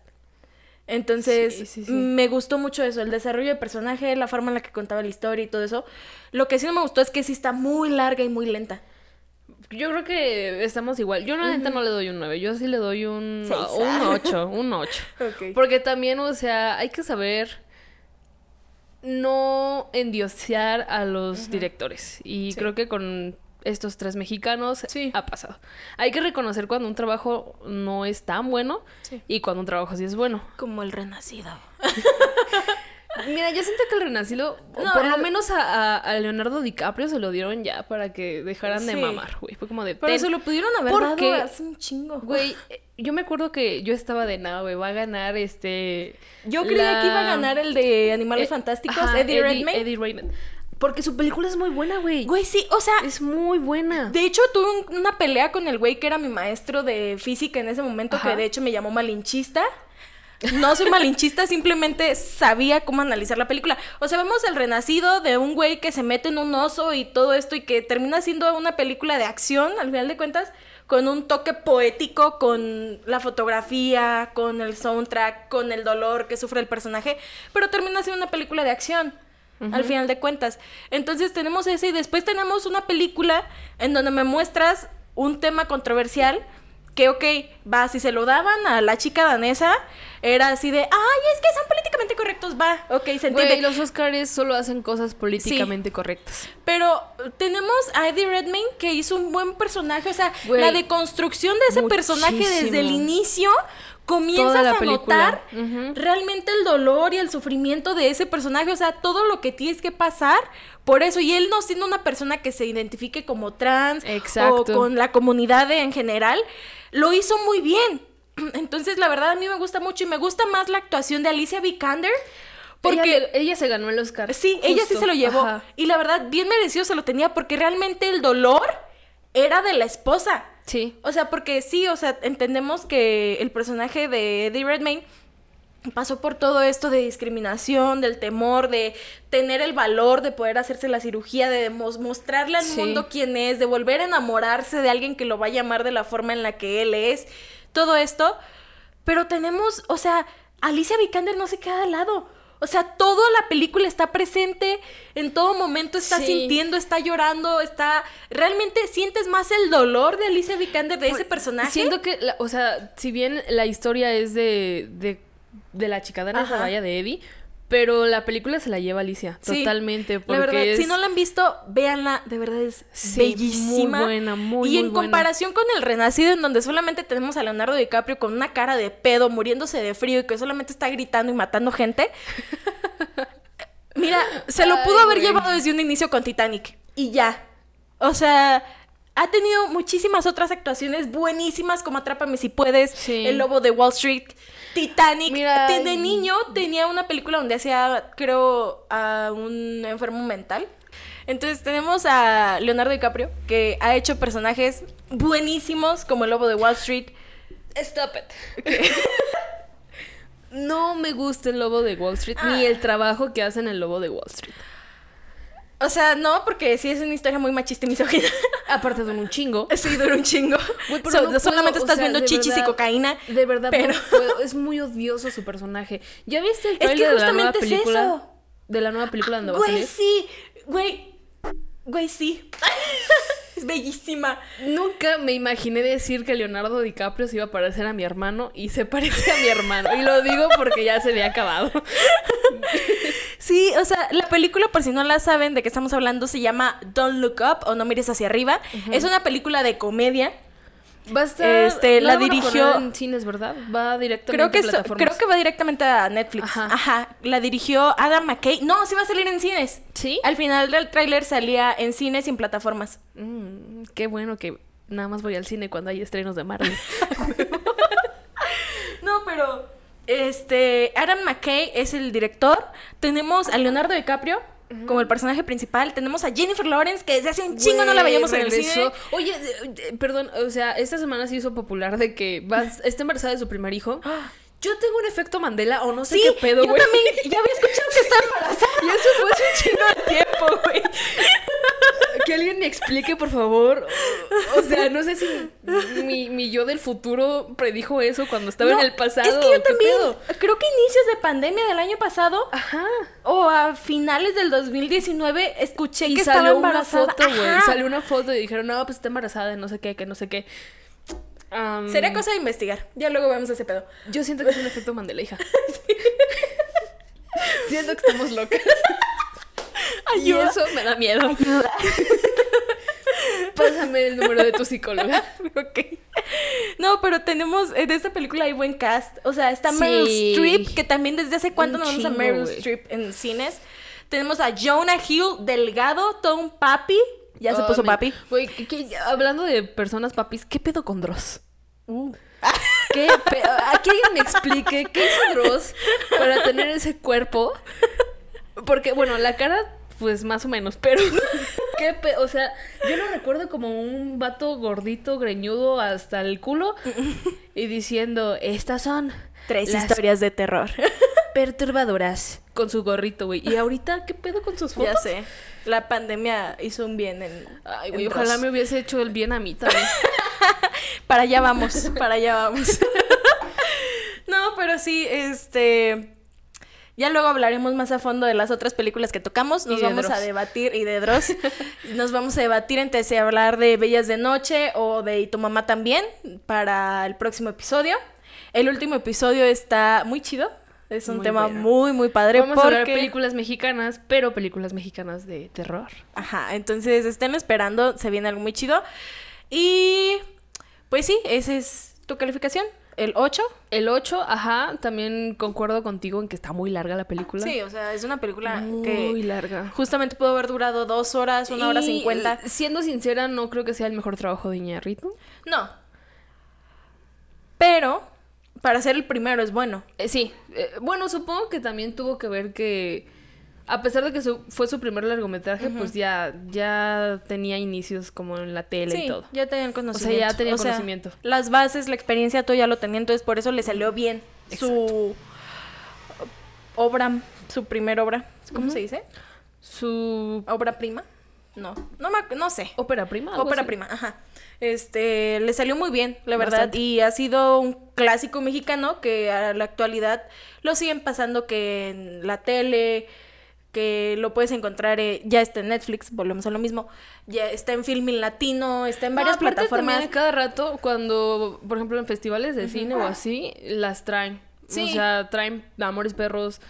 Entonces, Sí, sí, sí. me gustó mucho eso, el desarrollo de personaje, la forma en la que contaba la historia y todo eso. Lo que sí no me gustó es que sí está muy larga y muy lenta. Yo creo que estamos igual. Yo, neta, no le doy un 9. Yo sí le doy un, un 8. Un 8. Ok. Porque también, o sea, hay que saber no endiosear a los directores. Y Sí. creo que con estos tres mexicanos Sí. ha pasado. Hay que reconocer cuando un trabajo no es tan bueno Sí. y cuando un trabajo sí es bueno. Como el renacido. Mira, yo siento que el Renacido, o No, por lo menos a, Leonardo DiCaprio se lo dieron ya para que dejaran de mamar, güey. Fue como de... Pero "Ten". se lo pudieron haber Porque, dado hace un chingo. Güey, yo me acuerdo que yo estaba de nada, güey, va a ganar este... Yo creía que iba a ganar el de Animales eh, Fantásticos, ajá, Eddie, Redmayne. Eddie Redmayne. Porque su película es muy buena, güey. Güey, sí, o sea, Es muy buena. De hecho, tuve un- una pelea con el güey que era mi maestro de física en ese momento, Ajá. que de hecho me llamó malinchista. No soy malinchista, simplemente sabía cómo analizar la película. O sea, vemos el renacido de un güey que se mete en un oso y todo esto y que termina siendo una película de acción, al final de cuentas, con un toque poético, con la fotografía, con el soundtrack, con el dolor que sufre el personaje, pero termina siendo una película de acción al final de cuentas. Entonces tenemos ese y después tenemos una película en donde me muestras un tema controversial que, ok, va, si se lo daban a la chica danesa, era así de, ay, es que son políticamente correctos, va, ok, se entiende. Güey, los Oscars solo hacen cosas políticamente correctas. Pero tenemos a Eddie Redmayne que hizo un buen personaje, o sea, Güey, la deconstrucción de ese personaje desde el inicio comienzas a notar realmente el dolor y el sufrimiento de ese personaje, o sea, todo lo que tienes que pasar por eso y él no siendo una persona que se identifique como trans Exacto. o con la comunidad en general, lo hizo muy bien. Entonces, la verdad a mí me gusta mucho y me gusta más la actuación de Alicia Vikander porque ella, ella se ganó el Oscar. Sí, ella sí se lo llevó. Ajá. Y la verdad, bien merecido se lo tenía porque realmente el dolor era de la esposa. Sí. O sea, porque sí, o sea, entendemos que el personaje de Eddie Redmayne pasó por todo esto de discriminación, del temor, de tener el valor de poder hacerse la cirugía, de mos- mostrarle al Sí. mundo quién es, de volver a enamorarse de alguien que lo va a llamar de la forma en la que él es, todo esto. Pero tenemos, o sea, Alicia Vikander no se queda de lado. O sea, toda la película está presente, en todo momento está Sí. sintiendo, está llorando, está... Realmente sientes más el dolor de Alicia Vikander, de ese personaje. Siento que, la- o sea, si bien la historia es de, de, de la chicadana Ajá. vaya de Eddie, pero la película se la lleva Alicia, Sí, totalmente. Porque La verdad, es- si no la han visto, véanla, de verdad es Sí, bellísima. muy buena, muy, Y muy en buena. comparación con El Renacido, en donde solamente tenemos a Leonardo DiCaprio con una cara de pedo, muriéndose de frío y que solamente está gritando y matando gente. Mira, se lo Ay, pudo haber güey. llevado desde un inicio con Titanic. Y ya. O sea, ha tenido muchísimas otras actuaciones buenísimas como Atrápame si puedes, Sí. El Lobo de Wall Street, Titanic. Mira, De, niño tenía una película donde hacía, creo, a un enfermo mental. Entonces tenemos a Leonardo DiCaprio, que ha hecho personajes buenísimos como El Lobo de Wall Street. Stop it. no me gusta el lobo de Wall Street, Ah. ni el trabajo que hacen el lobo de Wall Street. O sea, no, porque sí es una historia muy machista y misógina. Aparte de un chingo. sí, dura un chingo. Güey, pero So- no puedo, solamente o estás sea, viendo chichis y cocaína. De verdad, pero... no puedo. Es muy odioso su personaje. ¿Ya viste el Es que trailer de la nueva justamente es película? eso. De la nueva película donde va a Güey, salir. sí. Güey. Güey, sí. es bellísima. Nunca me imaginé decir que Leonardo DiCaprio se iba a parecer a mi hermano y se parece a mi hermano. Y lo digo porque ya se había acabado. Sí, o sea, la película, por si no la saben de qué estamos hablando, se llama Don't Look Up o No Mires Hacia Arriba. Es una película de comedia. Va a estar. Este, no la dirigió- en cines, ¿verdad? Va directamente Creo que, a es- plataformas. creo que va directamente a Netflix. Ajá. Ajá. La dirigió Adam McKay. No, sí va a salir en cines. ¿Sí? Al final del tráiler salía en cines y en plataformas. Mm, qué bueno que nada más voy al cine cuando hay estrenos de Marvel. No, pero este Adam McKay es el director. Tenemos a Leonardo DiCaprio como el personaje principal. Tenemos a Jennifer Lawrence que desde hace un chingo no la veíamos en el cine. Oye, perdón, o sea, esta semana se hizo popular de que va, está embarazada de su primer hijo. Yo tengo un efecto Mandela o no sé Sí, qué pedo, yo güey. también ya había escuchado que está embarazada. Y eso fue hace un chingo de tiempo, güey. Que alguien me explique, por favor. O sea, no sé si mi, mi yo del futuro predijo eso cuando estaba No, en el pasado. Es que yo ¿qué también, pedo? creo que inicios de pandemia del año pasado Ajá. o a finales del 2019 escuché Y que salió estaba una embarazada. foto, güey. Salió una foto y dijeron, no, pues está embarazada de no sé qué, que no sé qué. Sería cosa de investigar. Ya luego vemos ese pedo. Yo siento que es un efecto Mandela, hija. siento que estamos locas. Y Ayuda. eso me da miedo. Pásame el número de tu psicóloga. Ok. No, pero tenemos, en esta película hay buen cast. O sea, está Sí. Meryl Streep, que también desde hace cuánto no vemos a Meryl. Streep en cines. Tenemos a Jonah Hill, delgado, todo un papi. Ya se puso papi. Güey, ¿qué- qué- hablando de personas papis, ¿qué pedo con Dross? ¿Qué pe- a alguien me explique qué hizo Dross para tener ese cuerpo. Porque, bueno, la cara, pues más o menos, pero. ¿Qué pe- O sea, yo lo recuerdo como un vato gordito, greñudo hasta el culo y diciendo: Estas son Tres las historias de terror. perturbadoras con su gorrito, güey. Y ahorita, ¿qué pedo con sus fotos? ya sé. La pandemia hizo un bien en. Ay, güey, ojalá me hubiese hecho el bien a mí también. Para allá vamos, para allá vamos. no, pero sí, este. Ya luego hablaremos más a fondo de las otras películas que tocamos. Nos vamos a debatir, y de Dross. Nos vamos a debatir entre si hablar de Bellas de Noche o de Y tu mamá también para el próximo episodio. El último episodio está muy chido. Es un Muy tema muy, muy padre. Vamos a hablar porque- películas mexicanas, pero películas mexicanas de terror. Ajá, entonces estén esperando, se viene algo muy chido. Y pues sí, esa es tu calificación, el 8. El 8, ajá, también concuerdo contigo en que está muy larga la película. Sí, o sea, es una película muy que larga. justamente pudo haber durado dos horas, una hora cincuenta. Siendo sincera, no creo que sea el mejor trabajo de Iñárritu. No. Pero, para ser el primero es bueno. Eh, sí, eh, bueno, supongo que también tuvo que ver que, a pesar de que su- fue su primer largometraje, pues ya, ya tenía inicios como en la tele Sí, y todo. ya tenían conocimiento. ya tenía O sea, conocimiento. las bases, la experiencia, todo ya lo tenía, entonces por eso le salió bien su obra, su primer obra. ¿Cómo se dice? Su... Obra prima. No, no, me, no sé. Ópera prima. Ópera prima, ajá. Este, le salió muy bien, la verdad, Bastante. y ha sido un clásico mexicano que a la actualidad lo siguen pasando que en la tele, que lo puedes encontrar, eh, ya está en Netflix, volvemos a lo mismo, ya está en Filmin Latino, está en No, varias plataformas. también cada rato, cuando, por ejemplo, en festivales de cine o así, las traen. Sí. O sea, traen Amores Perros.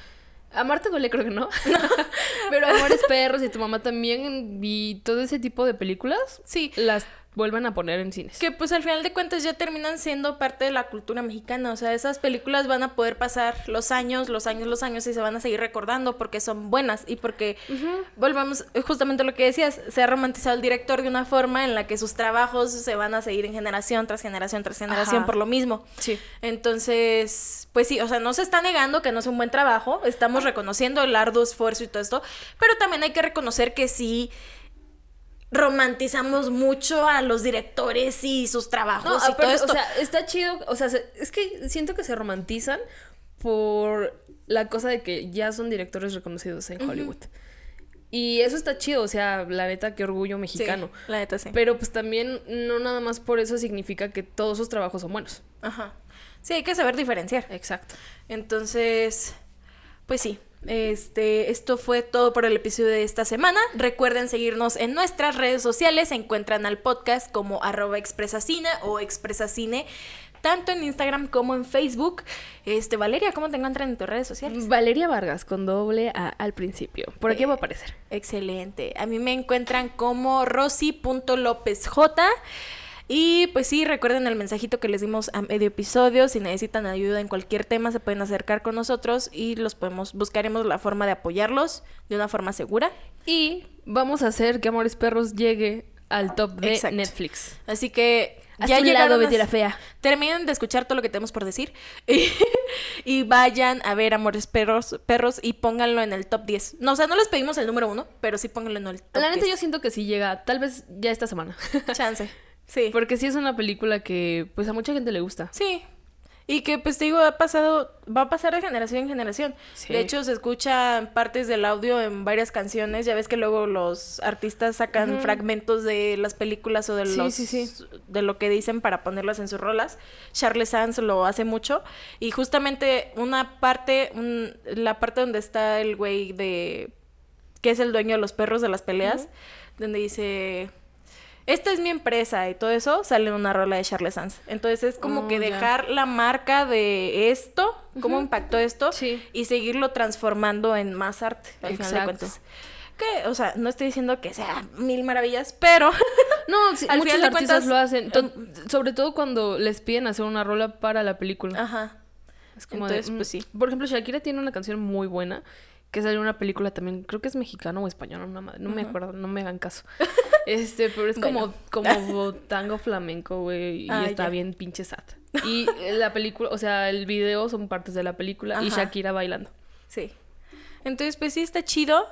A Marta duele, creo que no. Pero Amores Perros y tu mamá también y todo ese tipo de películas Sí, las vuelven a poner en cines. Que pues al final de cuentas ya terminan siendo parte de la cultura mexicana. O sea, esas películas van a poder pasar los años, los años, los años y se van a seguir recordando porque son buenas y porque volvemos justamente a lo que decías, se ha romantizado el director de una forma en la que sus trabajos se van a seguir en generación tras generación tras generación Ajá. por lo mismo. Sí. Entonces, pues sí, o sea, no se está negando que no es un buen trabajo, estamos reconociendo el arduo esfuerzo y todo esto, pero también hay que reconocer que sí romantizamos mucho a los directores y sus trabajos No, y todo esto. o sea, está chido. O sea, se- es que siento que se romantizan por la cosa de que ya son directores reconocidos en Hollywood. Y eso está chido, o sea, la neta, qué orgullo Sí, mexicano. la neta sí. Pero pues también no nada más por eso significa que todos sus trabajos son buenos. Ajá. Sí, hay que saber diferenciar. Exacto. Entonces, pues sí. Este, esto fue todo por el episodio de esta semana. Recuerden seguirnos en nuestras redes sociales. Se encuentran al podcast como arroba expresacine o expresacine, tanto en Instagram como en Facebook. Este, Valeria, ¿cómo te encuentran en tus redes sociales? Valeria Vargas con doble A al principio. Por aquí Eh, va a aparecer. Excelente. A mí me encuentran como rosy.lopezj. Y pues sí, recuerden el mensajito que les dimos a medio episodio. Si necesitan ayuda en cualquier tema, se pueden acercar con nosotros y los podemos, buscaremos la forma de apoyarlos de una forma segura. Y vamos a hacer que Amores Perros llegue al top de Exacto. Netflix. Así que Haz ya llegaron lado, a- Fea. Terminen de escuchar todo lo que tenemos por decir y, y vayan a ver Amores Perros, Perros y pónganlo en el top 10. No, o sea, no les pedimos el número uno, pero sí pónganlo en el top La neta 10. yo siento que sí llega, tal vez ya esta semana. Chance. Sí. Porque sí es una película que pues a mucha gente le gusta. Sí. Y que pues te digo, ha pasado, va a pasar de generación en generación. Sí. De hecho, se escuchan partes del audio en varias canciones. Ya ves que luego los artistas sacan fragmentos de las películas o de Sí, los sí, de lo que dicen para ponerlas en sus rolas. Charles Sands lo hace mucho. Y justamente una parte, un- la parte donde está el güey de que es el dueño de los perros de las peleas, donde dice esta es mi empresa y todo eso, sale en una rola de Charles Sands. Entonces es como Oh, que dejar la marca de esto, cómo impactó esto, Sí. y seguirlo transformando en más arte, al final de Exacto. cuentas. Que, o sea, no estoy diciendo que sea mil maravillas, pero No, sí, Al muchos final de artistas cuentas, lo hacen. To- sobre todo cuando les piden hacer una rola para la película. Ajá. Es como Entonces, de, mm, pues sí. Por ejemplo, Shakira tiene una canción muy buena que salió en una película también, creo que es mexicano o español, madre, no me acuerdo, no me hagan caso. Este, pero es como, como tango flamenco, güey, y Ah, está ya. bien pinche sad. Y eh, la película, o sea, el video son partes de la película y. Shakira bailando. Sí. Entonces, pues sí, está chido.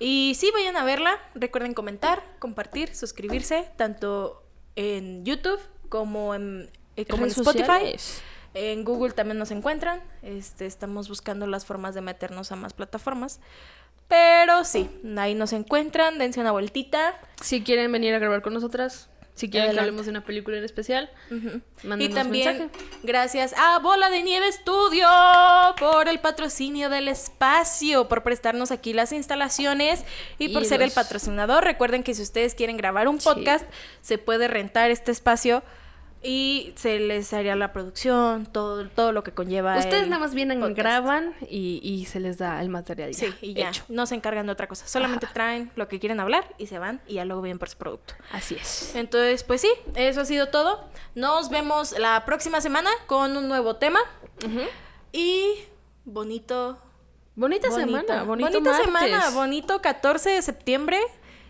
Y sí, vayan a verla. Recuerden comentar, compartir, suscribirse, tanto en YouTube como en, eh, como en Spotify. sociales. En Google también nos encuentran. Este, estamos buscando las formas de meternos a más plataformas. Pero sí, ahí nos encuentran. Dense una vueltita. Si quieren venir a grabar con nosotras, si quieren Adelante. que hablemos de una película en especial, Ujú. Y mándenos también mensaje. gracias a Bola de Nieve Studio por el patrocinio del espacio, por prestarnos aquí las instalaciones y por Y ser el patrocinador. Recuerden que si ustedes quieren grabar un Sí. podcast, se puede rentar este espacio y se les haría la producción, todo, todo lo que conlleva. Ustedes el nada más vienen, podcast. graban y, y se les da el material ya Sí, y ya, hecho. no se encargan de otra cosa. Solamente Ajá. traen lo que quieren hablar y se van y ya luego vienen por su producto. Así es. Entonces, pues sí, eso ha sido todo. Nos vemos la próxima semana con un nuevo tema y bonito. Bonita bonito- semana, bonito bonita martes. semana, bonito 14 de septiembre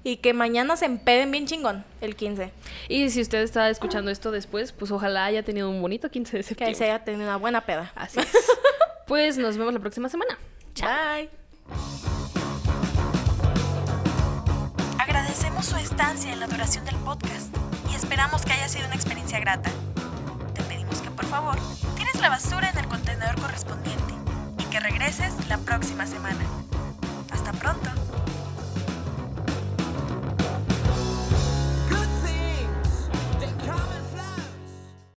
y que mañana se empeden bien chingón, el 15. Y si usted está escuchando esto después, pues ojalá haya tenido un bonito 15 de Que septiembre. se haya tenido una buena peda. Así es. pues nos vemos la próxima semana. Bye. Agradecemos su estancia en la duración del podcast y esperamos que haya sido una experiencia grata. Te pedimos que por favor tires la basura en el contenedor correspondiente y que regreses la próxima semana. Hasta pronto.